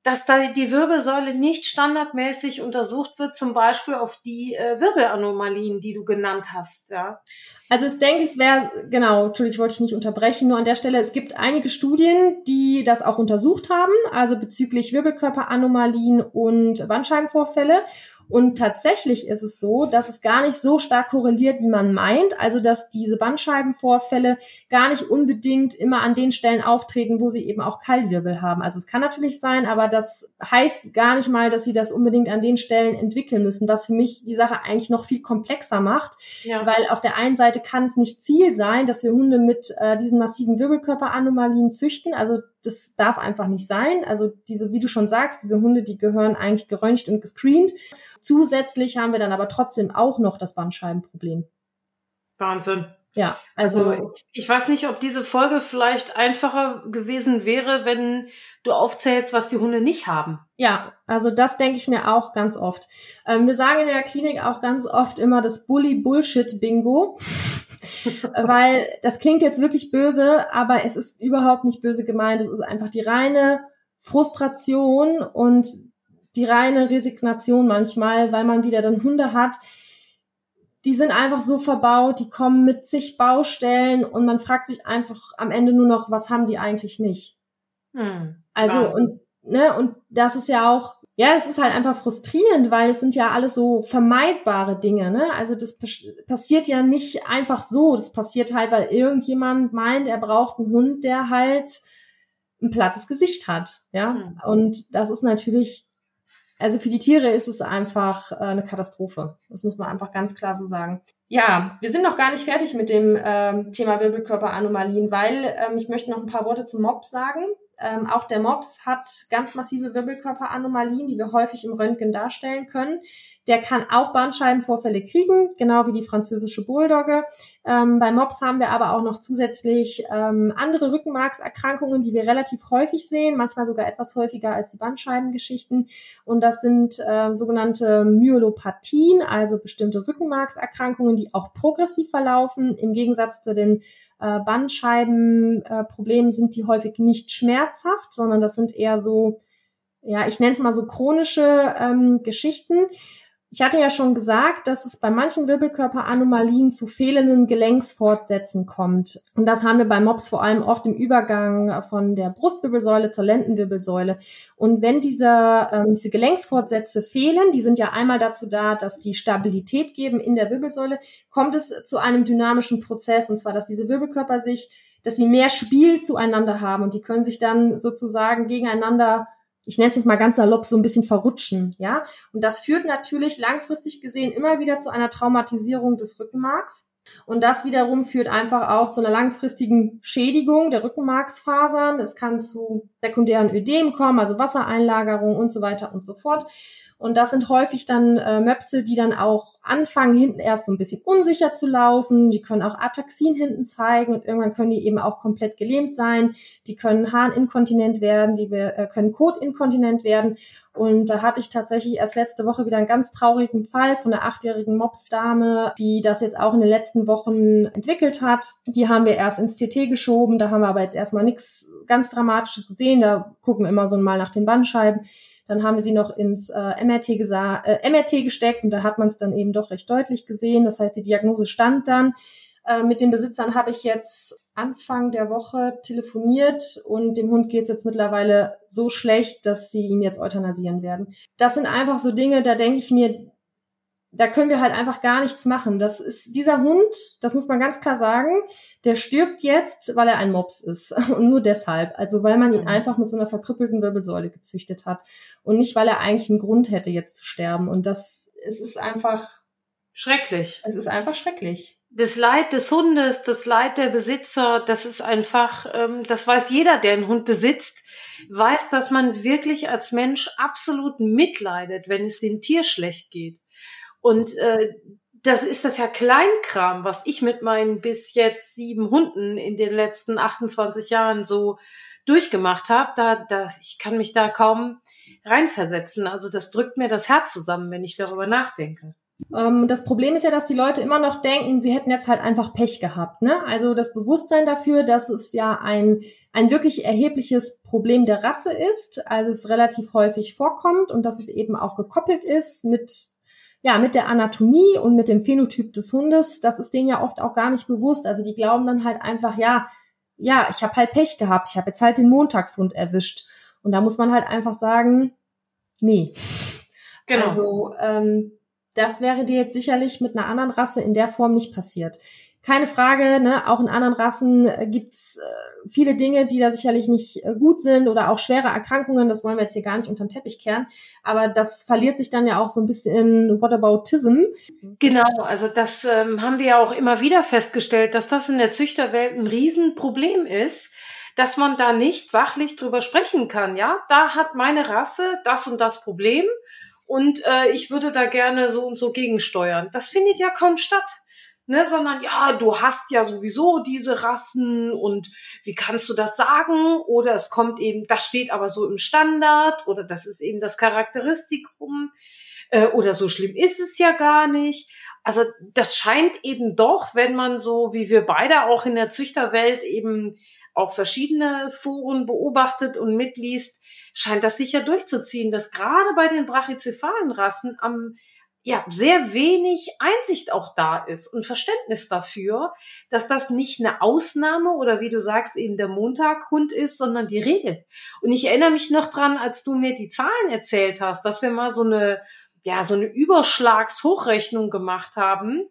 dass da die Wirbelsäule nicht standardmäßig untersucht wird, zum Beispiel auf die äh, Wirbelanomalien, die du genannt hast. Ja. Also es denke ich, es wäre, genau, Entschuldigung, wollte ich nicht unterbrechen, nur an der Stelle, es gibt einige Studien, die das auch untersucht haben, also bezüglich Wirbelkörperanomalien und Bandscheibenvorfälle. Und tatsächlich ist es so, dass es gar nicht so stark korreliert, wie man meint. Also, dass diese Bandscheibenvorfälle gar nicht unbedingt immer an den Stellen auftreten, wo sie eben auch Keilwirbel haben. Also, es kann natürlich sein, aber das heißt gar nicht mal, dass sie das unbedingt an den Stellen entwickeln müssen, was für mich die Sache eigentlich noch viel komplexer macht. Ja. Weil auf der einen Seite kann es nicht Ziel sein, dass wir Hunde mit äh, diesen massiven Wirbelkörperanomalien züchten. Also, das darf einfach nicht sein. Also diese, wie du schon sagst, diese Hunde, die gehören eigentlich geröntgt und gescreent. Zusätzlich haben wir dann aber trotzdem auch noch das Bandscheibenproblem. Wahnsinn. Ja, also, also ich weiß nicht, ob diese Folge vielleicht einfacher gewesen wäre, wenn du aufzählst, was die Hunde nicht haben. Ja, also das denke ich mir auch ganz oft. Ähm, wir sagen in der Klinik auch ganz oft immer das Bully-Bullshit-Bingo, weil das klingt jetzt wirklich böse, aber es ist überhaupt nicht böse gemeint. Es ist einfach die reine Frustration und die reine Resignation manchmal, weil man wieder dann Hunde hat, die sind einfach so verbaut, die kommen mit zig Baustellen und man fragt sich einfach am Ende nur noch, was haben die eigentlich nicht? Hm, also und ne und das ist ja auch ja, es ist halt einfach frustrierend, weil es sind ja alles so vermeidbare Dinge, ne? Also das passiert ja nicht einfach so, das passiert halt, weil irgendjemand meint, er braucht einen Hund, der halt ein plattes Gesicht hat, ja? Hm. Und das ist natürlich also für die Tiere ist es einfach äh, eine Katastrophe. Das muss man einfach ganz klar so sagen. Ja, wir sind noch gar nicht fertig mit dem ähm, Thema Wirbelkörperanomalien, weil ähm, ich möchte noch ein paar Worte zum Mops sagen. Ähm, auch der Mops hat ganz massive Wirbelkörperanomalien, die wir häufig im Röntgen darstellen können. Der kann auch Bandscheibenvorfälle kriegen, genau wie die französische Bulldogge. Ähm, bei Mops haben wir aber auch noch zusätzlich ähm, andere Rückenmarkserkrankungen, die wir relativ häufig sehen, manchmal sogar etwas häufiger als die Bandscheibengeschichten. Und das sind äh, sogenannte Myolopathien, also bestimmte Rückenmarkserkrankungen, die auch progressiv verlaufen, im Gegensatz zu den äh, Bandscheibenproblemen äh, sind die häufig nicht schmerzhaft, sondern das sind eher so, ja, ich nenne es mal so chronische ähm, Geschichten. Ich hatte ja schon gesagt, dass es bei manchen Wirbelkörperanomalien zu fehlenden Gelenksfortsätzen kommt. Und das haben wir bei Mops vor allem oft im Übergang von der Brustwirbelsäule zur Lendenwirbelsäule. Und wenn diese, ähm, diese Gelenksfortsätze fehlen, die sind ja einmal dazu da, dass die Stabilität geben in der Wirbelsäule, kommt es zu einem dynamischen Prozess. Und zwar, dass diese Wirbelkörper sich, dass sie mehr Spiel zueinander haben und die können sich dann sozusagen gegeneinander ich nenne es jetzt mal ganz salopp, so ein bisschen verrutschen, ja. Und das führt natürlich langfristig gesehen immer wieder zu einer Traumatisierung des Rückenmarks. Und das wiederum führt einfach auch zu einer langfristigen Schädigung der Rückenmarksfasern. Es kann zu sekundären Ödem kommen, also Wassereinlagerung und so weiter und so fort. Und das sind häufig dann äh, Möpse, die dann auch anfangen, hinten erst so ein bisschen unsicher zu laufen. Die können auch Ataxien hinten zeigen und irgendwann können die eben auch komplett gelähmt sein. Die können Harninkontinent werden, die äh, können Kotinkontinent werden. Und da hatte ich tatsächlich erst letzte Woche wieder einen ganz traurigen Fall von einer achtjährigen Mopsdame, die das jetzt auch in den letzten Wochen entwickelt hat. Die haben wir erst ins CT geschoben. Da haben wir aber jetzt erstmal nichts ganz Dramatisches gesehen. Da gucken wir immer so mal nach den Bandscheiben. Dann haben wir sie noch ins äh, MRT, äh, MRT gesteckt und da hat man es dann eben doch recht deutlich gesehen. Das heißt, die Diagnose stand dann. Äh, mit den Besitzern habe ich jetzt Anfang der Woche telefoniert und dem Hund geht es jetzt mittlerweile so schlecht, dass sie ihn jetzt euthanasieren werden. Das sind einfach so Dinge, da denke ich mir, da können wir halt einfach gar nichts machen. Das ist dieser Hund, das muss man ganz klar sagen, der stirbt jetzt, weil er ein Mops ist und nur deshalb, also weil man ihn mhm. einfach mit so einer verkrüppelten Wirbelsäule gezüchtet hat und nicht weil er eigentlich einen Grund hätte jetzt zu sterben und das es ist einfach schrecklich. Es ist einfach schrecklich. Das Leid des Hundes, das Leid der Besitzer, das ist einfach, ähm, das weiß jeder, der einen Hund besitzt, weiß, dass man wirklich als Mensch absolut mitleidet, wenn es dem Tier schlecht geht. Und äh, das ist das ja Kleinkram, was ich mit meinen bis jetzt sieben Hunden in den letzten 28 Jahren so durchgemacht habe. Da, da, ich kann mich da kaum reinversetzen. Also das drückt mir das Herz zusammen, wenn ich darüber nachdenke. Ähm, das Problem ist ja, dass die Leute immer noch denken, sie hätten jetzt halt einfach Pech gehabt. Ne? Also das Bewusstsein dafür, dass es ja ein, ein wirklich erhebliches Problem der Rasse ist, also es relativ häufig vorkommt und dass es eben auch gekoppelt ist mit ja, mit der Anatomie und mit dem Phänotyp des Hundes, das ist denen ja oft auch gar nicht bewusst. Also die glauben dann halt einfach, ja, ja, ich habe halt Pech gehabt, ich habe jetzt halt den Montagshund erwischt. Und da muss man halt einfach sagen, nee. Genau. Also ähm, das wäre dir jetzt sicherlich mit einer anderen Rasse in der Form nicht passiert keine Frage, ne, auch in anderen Rassen äh, gibt's äh, viele Dinge, die da sicherlich nicht äh, gut sind oder auch schwere Erkrankungen, das wollen wir jetzt hier gar nicht unter den Teppich kehren, aber das verliert sich dann ja auch so ein bisschen in Whataboutism. Genau, also das ähm, haben wir ja auch immer wieder festgestellt, dass das in der Züchterwelt ein Riesenproblem ist, dass man da nicht sachlich drüber sprechen kann, ja? Da hat meine Rasse das und das Problem und äh, ich würde da gerne so und so gegensteuern. Das findet ja kaum statt ne, sondern ja, du hast ja sowieso diese Rassen und wie kannst du das sagen? Oder es kommt eben, das steht aber so im Standard oder das ist eben das Charakteristikum äh, oder so schlimm ist es ja gar nicht. Also das scheint eben doch, wenn man so wie wir beide auch in der Züchterwelt eben auch verschiedene Foren beobachtet und mitliest, scheint das sicher durchzuziehen, dass gerade bei den brachycephalen Rassen am ja, sehr wenig Einsicht auch da ist und Verständnis dafür, dass das nicht eine Ausnahme oder wie du sagst, eben der Montaghund ist, sondern die Regel. Und ich erinnere mich noch dran, als du mir die Zahlen erzählt hast, dass wir mal so eine, ja, so eine Überschlagshochrechnung gemacht haben.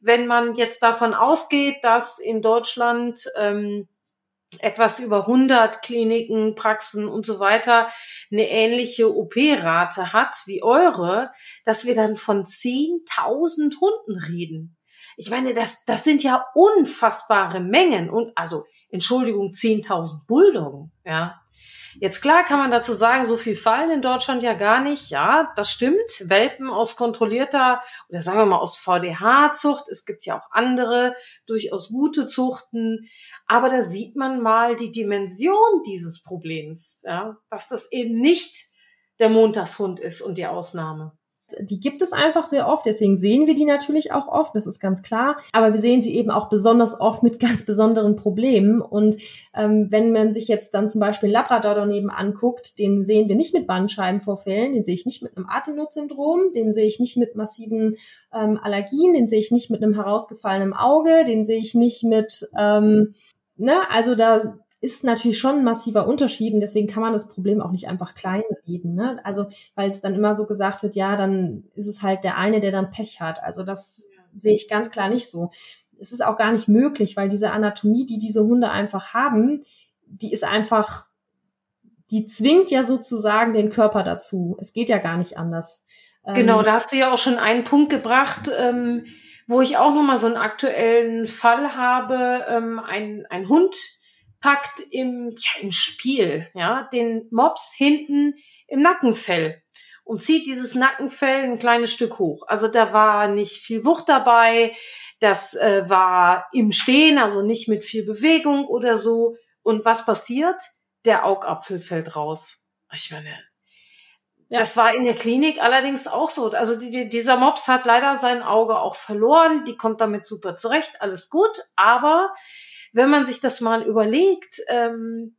Wenn man jetzt davon ausgeht, dass in Deutschland ähm, etwas über 100 Kliniken, Praxen und so weiter eine ähnliche OP-Rate hat wie eure, dass wir dann von 10.000 Hunden reden. Ich meine, das, das sind ja unfassbare Mengen und also, Entschuldigung, 10.000 Bulldoggen, ja. Jetzt klar kann man dazu sagen, so viel fallen in Deutschland ja gar nicht. Ja, das stimmt. Welpen aus kontrollierter oder sagen wir mal aus VDH-Zucht. Es gibt ja auch andere durchaus gute Zuchten. Aber da sieht man mal die Dimension dieses Problems, ja, dass das eben nicht der Montagshund ist und die Ausnahme. Die gibt es einfach sehr oft, deswegen sehen wir die natürlich auch oft, das ist ganz klar. Aber wir sehen sie eben auch besonders oft mit ganz besonderen Problemen. Und ähm, wenn man sich jetzt dann zum Beispiel Labrador daneben anguckt, den sehen wir nicht mit Bandscheibenvorfällen, den sehe ich nicht mit einem Atemnotsyndrom, den sehe ich nicht mit massiven ähm, Allergien, den sehe ich nicht mit einem herausgefallenen Auge, den sehe ich nicht mit ähm, ne, also da ist natürlich schon ein massiver Unterschied und deswegen kann man das Problem auch nicht einfach klein reden. Ne? Also, weil es dann immer so gesagt wird, ja, dann ist es halt der eine, der dann Pech hat. Also das sehe ich ganz klar nicht so. Es ist auch gar nicht möglich, weil diese Anatomie, die diese Hunde einfach haben, die ist einfach, die zwingt ja sozusagen den Körper dazu. Es geht ja gar nicht anders. Genau, ähm, da hast du ja auch schon einen Punkt gebracht, ähm, wo ich auch nochmal so einen aktuellen Fall habe. Ähm, ein, ein Hund packt im, ja, im Spiel ja, den Mops hinten im Nackenfell und zieht dieses Nackenfell ein kleines Stück hoch. Also da war nicht viel Wucht dabei. Das äh, war im Stehen, also nicht mit viel Bewegung oder so. Und was passiert? Der Augapfel fällt raus. Ich meine, ja. das war in der Klinik allerdings auch so. Also die, die, dieser Mops hat leider sein Auge auch verloren. Die kommt damit super zurecht, alles gut. Aber wenn man sich das mal überlegt, ähm,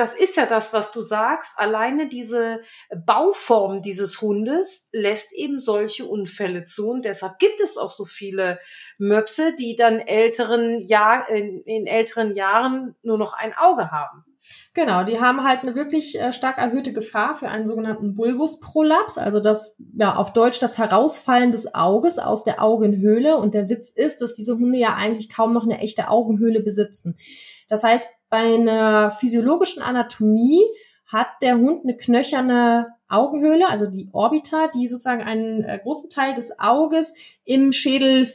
das ist ja das, was du sagst. Alleine diese Bauform dieses Hundes lässt eben solche Unfälle zu. Und deshalb gibt es auch so viele Möpse, die dann älteren Jahr, in, in älteren Jahren nur noch ein Auge haben. Genau, die haben halt eine wirklich äh, stark erhöhte Gefahr für einen sogenannten Bulbusprolaps, also das, ja, auf Deutsch das Herausfallen des Auges aus der Augenhöhle. Und der Witz ist, dass diese Hunde ja eigentlich kaum noch eine echte Augenhöhle besitzen. Das heißt, bei einer physiologischen Anatomie hat der Hund eine knöcherne Augenhöhle, also die Orbita, die sozusagen einen äh, großen Teil des Auges im Schädel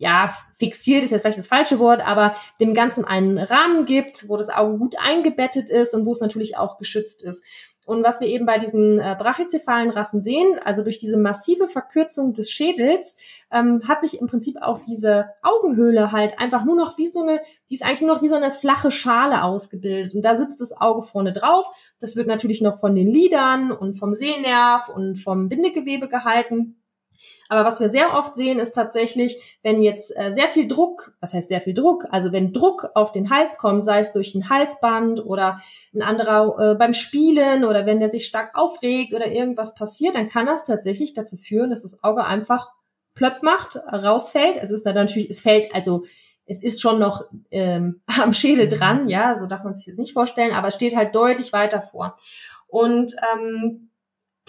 ja, fixiert ist jetzt vielleicht das falsche Wort, aber dem Ganzen einen Rahmen gibt, wo das Auge gut eingebettet ist und wo es natürlich auch geschützt ist. Und was wir eben bei diesen äh, brachycephalen Rassen sehen, also durch diese massive Verkürzung des Schädels, ähm, hat sich im Prinzip auch diese Augenhöhle halt einfach nur noch wie so eine, die ist eigentlich nur noch wie so eine flache Schale ausgebildet. Und da sitzt das Auge vorne drauf. Das wird natürlich noch von den Lidern und vom Sehnerv und vom Bindegewebe gehalten. Aber was wir sehr oft sehen, ist tatsächlich, wenn jetzt äh, sehr viel Druck, was heißt sehr viel Druck, also wenn Druck auf den Hals kommt, sei es durch ein Halsband oder ein anderer äh, beim Spielen oder wenn der sich stark aufregt oder irgendwas passiert, dann kann das tatsächlich dazu führen, dass das Auge einfach plöpp macht, rausfällt. Es ist natürlich, es fällt, also es ist schon noch ähm, am Schädel dran, ja, so darf man sich das nicht vorstellen, aber es steht halt deutlich weiter vor. Und ähm,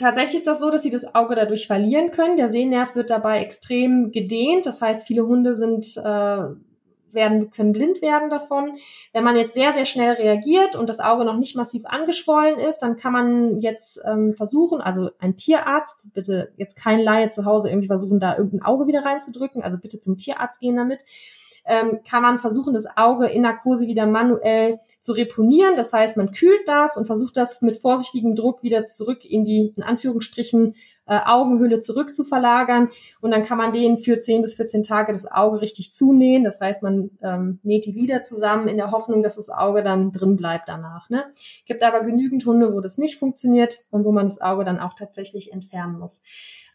Tatsächlich ist das so, dass sie das Auge dadurch verlieren können. Der Sehnerv wird dabei extrem gedehnt. Das heißt, viele Hunde sind äh, werden können blind werden davon. Wenn man jetzt sehr sehr schnell reagiert und das Auge noch nicht massiv angeschwollen ist, dann kann man jetzt ähm, versuchen, also ein Tierarzt, bitte jetzt kein Laie zu Hause irgendwie versuchen, da irgendein Auge wieder reinzudrücken. Also bitte zum Tierarzt gehen damit ähm, kann man versuchen, das Auge in Narkose wieder manuell zu reponieren. Das heißt, man kühlt das und versucht das mit vorsichtigem Druck wieder zurück in die, in Anführungsstrichen, äh, Augenhöhle zurück zu verlagern. Und dann kann man den für 10 bis 14 Tage das Auge richtig zunähen. Das heißt, man ähm, näht die Lider zusammen in der Hoffnung, dass das Auge dann drin bleibt danach. Ne? Gibt aber genügend Hunde, wo das nicht funktioniert und wo man das Auge dann auch tatsächlich entfernen muss.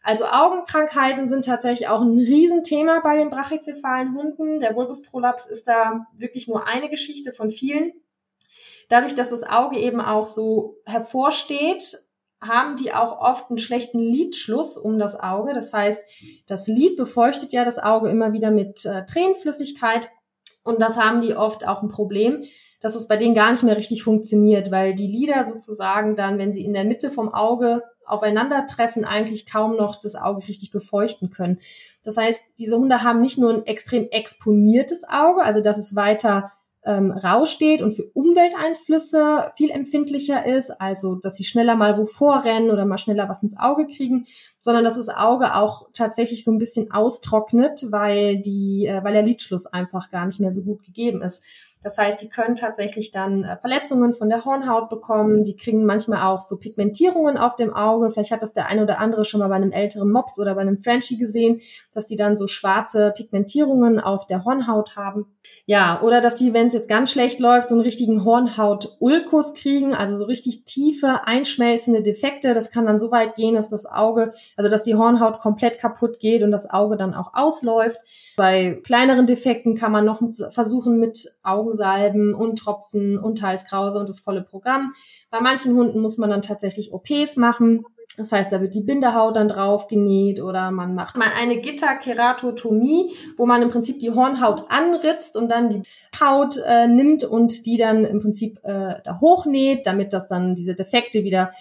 Also Augenkrankheiten sind tatsächlich auch ein Riesenthema bei den brachycephalen Hunden. Der Bulbusprolaps ist da wirklich nur eine Geschichte von vielen. Dadurch, dass das Auge eben auch so hervorsteht, haben die auch oft einen schlechten Lidschluss um das Auge. Das heißt, das Lid befeuchtet ja das Auge immer wieder mit äh, Tränenflüssigkeit. Und das haben die oft auch ein Problem, dass es bei denen gar nicht mehr richtig funktioniert, weil die Lider sozusagen dann, wenn sie in der Mitte vom Auge aufeinandertreffen, eigentlich kaum noch das Auge richtig befeuchten können. Das heißt, diese Hunde haben nicht nur ein extrem exponiertes Auge, also dass es weiter ähm, raussteht und für Umwelteinflüsse viel empfindlicher ist, also dass sie schneller mal wo vorrennen oder mal schneller was ins Auge kriegen, sondern dass das Auge auch tatsächlich so ein bisschen austrocknet, weil die, äh, weil der Lidschluss einfach gar nicht mehr so gut gegeben ist. Das heißt, die können tatsächlich dann äh, Verletzungen von der Hornhaut bekommen. Die kriegen manchmal auch so Pigmentierungen auf dem Auge. Vielleicht hat das der eine oder andere schon mal bei einem älteren Mops oder bei einem Frenchie gesehen, dass die dann so schwarze Pigmentierungen auf der Hornhaut haben. Ja, oder dass die, wenn es jetzt ganz schlecht läuft, so einen richtigen Hornhaut-Ulkus kriegen, also so richtig tiefe, einschmelzende Defekte. Das kann dann so weit gehen, dass das Auge, also dass die Hornhaut komplett kaputt geht und das Auge dann auch ausläuft. Bei kleineren Defekten kann man noch versuchen mit Augensalben und Tropfen und Halskrause und das volle Programm. Bei manchen Hunden muss man dann tatsächlich OPs machen. Das heißt, da wird die Bindehaut dann drauf genäht oder man macht mal eine Gitterkeratotomie, wo man im Prinzip die Hornhaut anritzt und dann die Haut äh, nimmt und die dann im Prinzip äh, da hochnäht, damit das dann diese Defekte wieder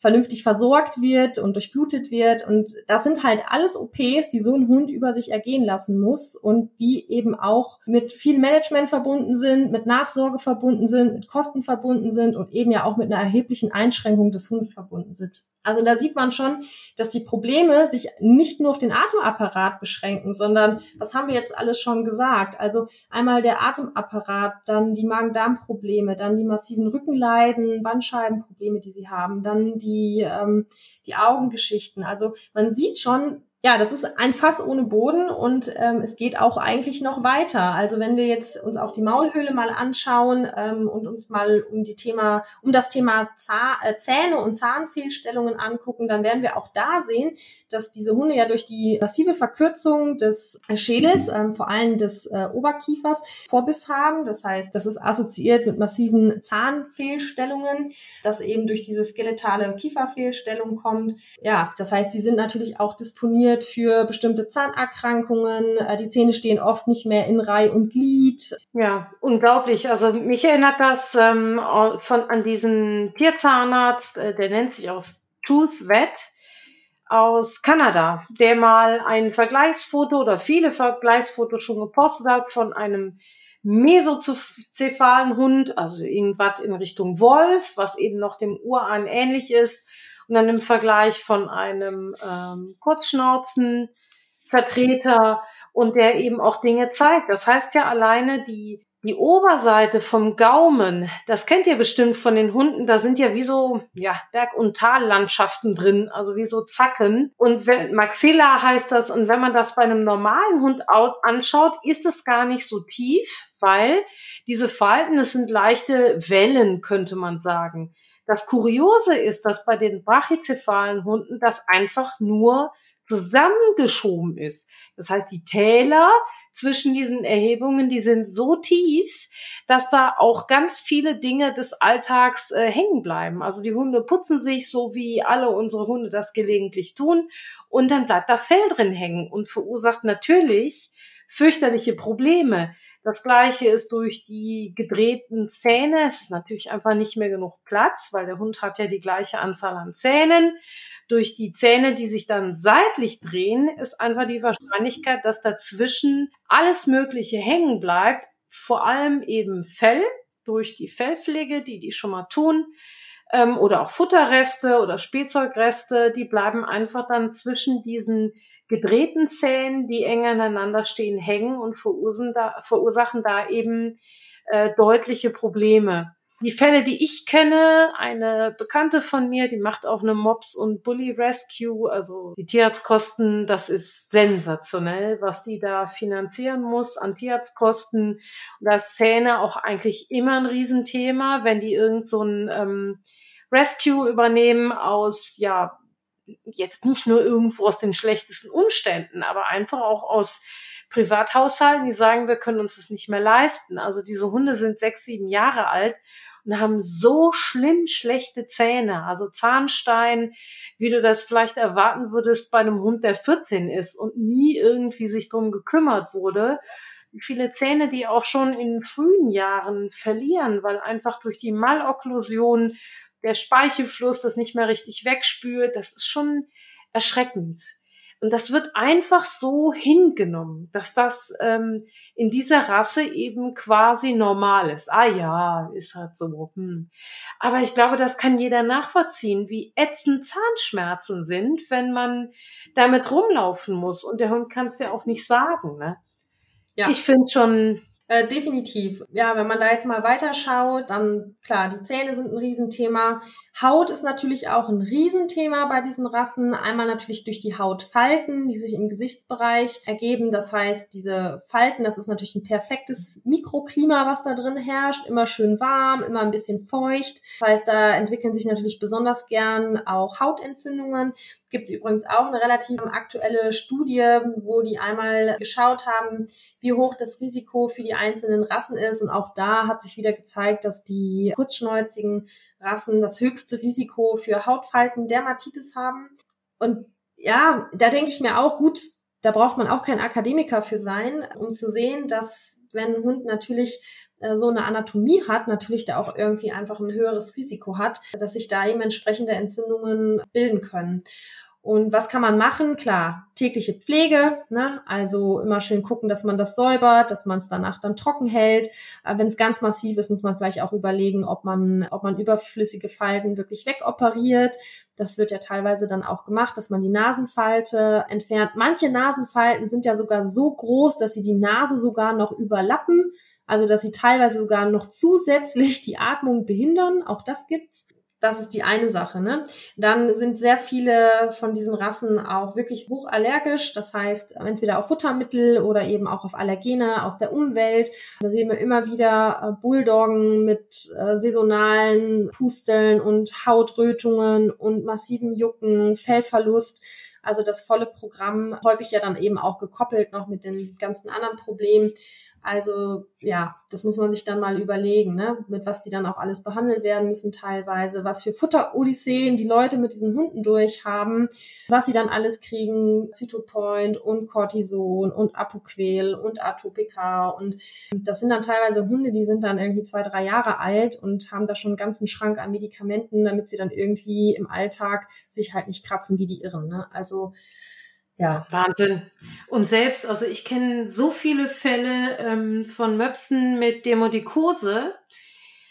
vernünftig versorgt wird und durchblutet wird. Und das sind halt alles OPs, die so ein Hund über sich ergehen lassen muss und die eben auch mit viel Management verbunden sind, mit Nachsorge verbunden sind, mit Kosten verbunden sind und eben ja auch mit einer erheblichen Einschränkung des Hundes verbunden sind. Also da sieht man schon, dass die Probleme sich nicht nur auf den Atemapparat beschränken, sondern was haben wir jetzt alles schon gesagt? Also einmal der Atemapparat, dann die Magen-Darm-Probleme, dann die massiven Rückenleiden, Bandscheibenprobleme, die sie haben, dann die, ähm, die Augengeschichten. Also man sieht schon, ja, das ist ein Fass ohne Boden und ähm, es geht auch eigentlich noch weiter. Also wenn wir jetzt uns auch die Maulhöhle mal anschauen ähm, und uns mal um die Thema, um das Thema Zah äh, Zähne und Zahnfehlstellungen angucken, dann werden wir auch da sehen, dass diese Hunde ja durch die massive Verkürzung des Schädels, ähm, vor allem des äh, Oberkiefers, Vorbiss haben. Das heißt, das ist assoziiert mit massiven Zahnfehlstellungen, das eben durch diese skeletale Kieferfehlstellung kommt. Ja, das heißt, die sind natürlich auch disponiert indiziert für bestimmte Zahnerkrankungen. Äh, die Zähne stehen oft nicht mehr in Reih und Glied. Ja, unglaublich. Also mich erinnert das ähm, von an diesen Tierzahnarzt, äh, der nennt sich auch Tooth Vet aus Kanada, der mal ein Vergleichsfoto oder viele Vergleichsfotos schon gepostet hat von einem mesozephalen Hund, also irgendwas in Richtung Wolf, was eben noch dem Urahn ähnlich ist, und dann im Vergleich von einem ähm, Kurzschnauzenvertreter und der eben auch Dinge zeigt. Das heißt ja alleine die die Oberseite vom Gaumen, das kennt ihr bestimmt von den Hunden, da sind ja wie so, ja, Berg- und Tallandschaften drin, also wie so Zacken. Und wenn, Maxilla heißt das, und wenn man das bei einem normalen Hund anschaut, ist es gar nicht so tief, weil diese Falten, es sind leichte Wellen, könnte man sagen. Das Kuriose ist, dass bei den brachycephalen Hunden das einfach nur zusammengeschoben ist. Das heißt, die Täler zwischen diesen Erhebungen, die sind so tief, dass da auch ganz viele Dinge des Alltags äh, hängen bleiben. Also die Hunde putzen sich so, wie alle unsere Hunde das gelegentlich tun, und dann bleibt da Fell drin hängen und verursacht natürlich fürchterliche Probleme. Das gleiche ist durch die gedrehten Zähne. Es ist natürlich einfach nicht mehr genug Platz, weil der Hund hat ja die gleiche Anzahl an Zähnen. Durch die Zähne, die sich dann seitlich drehen, ist einfach die Wahrscheinlichkeit, dass dazwischen alles Mögliche hängen bleibt. Vor allem eben Fell durch die Fellpflege, die die schon mal tun ähm, oder auch Futterreste oder Spielzeugreste, die bleiben einfach dann zwischen diesen gedrehten Zähnen, die eng aneinander stehen, hängen und verursachen da, verursachen da eben äh, deutliche Probleme. Die Fälle, die ich kenne, eine Bekannte von mir, die macht auch eine Mops und Bully Rescue, also die Tierarztkosten, das ist sensationell, was die da finanzieren muss an Tierarztkosten. Und da ist Zähne auch eigentlich immer ein Riesenthema, wenn die irgend so ein ähm, Rescue übernehmen aus ja jetzt nicht nur irgendwo aus den schlechtesten Umständen, aber einfach auch aus Privathaushalten, die sagen, wir können uns das nicht mehr leisten. Also diese Hunde sind sechs, sieben Jahre alt und haben so schlimm schlechte Zähne, also Zahnstein, wie du das vielleicht erwarten würdest bei einem Hund, der 14 ist und nie irgendwie sich drum gekümmert wurde. Viele Zähne, die auch schon in frühen Jahren verlieren, weil einfach durch die Malokklusion der Speichelfluss das nicht mehr richtig wegspült, das ist schon erschreckend. Und das wird einfach so hingenommen, dass das ähm, in dieser Rasse eben quasi normal ist. Ah ja, ist halt so. Hm. Aber ich glaube, das kann jeder nachvollziehen, wie ätzend Zahnschmerzen sind, wenn man damit rumlaufen muss. Und der Hund kann es ja auch nicht sagen. Ne? Ja. Ich finde schon äh, definitiv. Ja, wenn man da jetzt mal weiterschaut, dann klar, die Zähne sind ein Riesenthema. Haut ist natürlich auch ein Riesenthema bei diesen Rassen. Einmal natürlich durch die Hautfalten, die sich im Gesichtsbereich ergeben. Das heißt, diese Falten, das ist natürlich ein perfektes Mikroklima, was da drin herrscht. Immer schön warm, immer ein bisschen feucht. Das heißt, da entwickeln sich natürlich besonders gern auch Hautentzündungen gibt es übrigens auch eine relativ aktuelle Studie, wo die einmal geschaut haben, wie hoch das Risiko für die einzelnen Rassen ist. Und auch da hat sich wieder gezeigt, dass die kurzschnäuzigen Rassen das höchste Risiko für Hautfalten, Dermatitis haben. Und ja, da denke ich mir auch, gut, da braucht man auch kein Akademiker für sein, um zu sehen, dass wenn ein Hund natürlich so eine Anatomie hat, natürlich da auch irgendwie einfach ein höheres Risiko hat, dass sich da eben entsprechende Entzündungen bilden können. Und was kann man machen? Klar, tägliche Pflege, ne? also immer schön gucken, dass man das säubert, dass man es danach dann trocken hält. Wenn es ganz massiv ist, muss man vielleicht auch überlegen, ob man, ob man überflüssige Falten wirklich wegoperiert. Das wird ja teilweise dann auch gemacht, dass man die Nasenfalte entfernt. Manche Nasenfalten sind ja sogar so groß, dass sie die Nase sogar noch überlappen. Also, dass sie teilweise sogar noch zusätzlich die Atmung behindern. Auch das gibt's. Das ist die eine Sache. Ne? Dann sind sehr viele von diesen Rassen auch wirklich hochallergisch. Das heißt, entweder auf Futtermittel oder eben auch auf Allergene aus der Umwelt. Da sehen wir immer wieder äh, Bulldoggen mit äh, saisonalen Pusteln und Hautrötungen und massiven Jucken, Fellverlust. Also das volle Programm, häufig ja dann eben auch gekoppelt noch mit den ganzen anderen Problemen. Also ja, das muss man sich dann mal überlegen, ne? mit was die dann auch alles behandelt werden müssen teilweise, was für Futter-Odysseen die Leute mit diesen Hunden durchhaben, was sie dann alles kriegen, Cytopoint und Cortison und Apoquel und Atopika und das sind dann teilweise Hunde, die sind dann irgendwie zwei, drei Jahre alt und haben da schon einen ganzen Schrank an Medikamenten, damit sie dann irgendwie im Alltag sich halt nicht kratzen wie die Irren. Ne? Also ja. Wahnsinn. Und selbst, also ich kenne so viele Fälle ähm, von Möpsen mit Demodikose,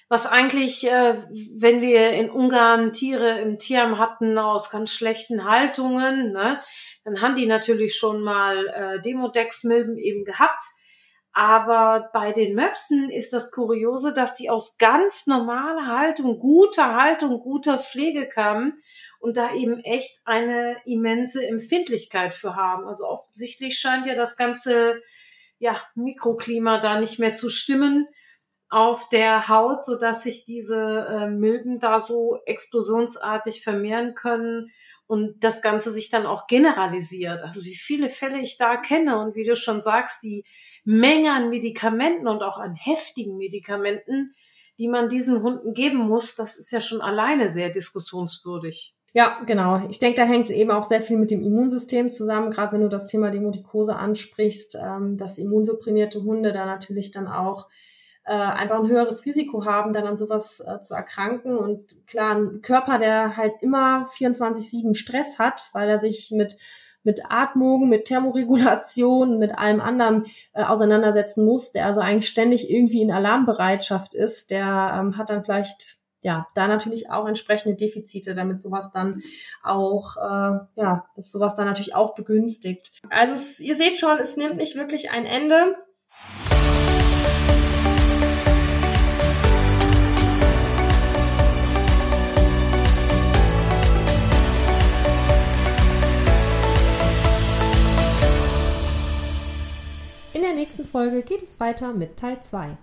was eigentlich, äh, wenn wir in Ungarn Tiere im Tierheim hatten aus ganz schlechten Haltungen, ne, dann haben die natürlich schon mal äh, Demodex-Milben eben gehabt. Aber bei den Möpsen ist das Kuriose, dass die aus ganz normaler Haltung, guter Haltung, guter Pflege kamen und da eben echt eine immense Empfindlichkeit für haben. Also offensichtlich scheint ja das ganze ja, Mikroklima da nicht mehr zu stimmen auf der Haut, so dass sich diese äh, Milben da so explosionsartig vermehren können und das Ganze sich dann auch generalisiert. Also wie viele Fälle ich da kenne und wie du schon sagst, die Menge an Medikamenten und auch an heftigen Medikamenten, die man diesen Hunden geben muss, das ist ja schon alleine sehr diskussionswürdig. Ja, genau. Ich denke, da hängt eben auch sehr viel mit dem Immunsystem zusammen, gerade wenn du das Thema Demotikose ansprichst, ähm, dass immunsupprimierte Hunde da natürlich dann auch äh, einfach ein höheres Risiko haben, dann an sowas äh, zu erkranken. Und klar, ein Körper, der halt immer 24-7 Stress hat, weil er sich mit mit Atmung, mit Thermoregulation, mit allem anderen äh, auseinandersetzen muss, der also eigentlich ständig irgendwie in Alarmbereitschaft ist, der ähm, hat dann vielleicht ja, da natürlich auch entsprechende Defizite, damit sowas dann auch, äh, ja, dass sowas dann natürlich auch begünstigt. Also es, ihr seht schon, es nimmt nicht wirklich ein Ende. In der nächsten Folge geht es weiter mit Teil 2.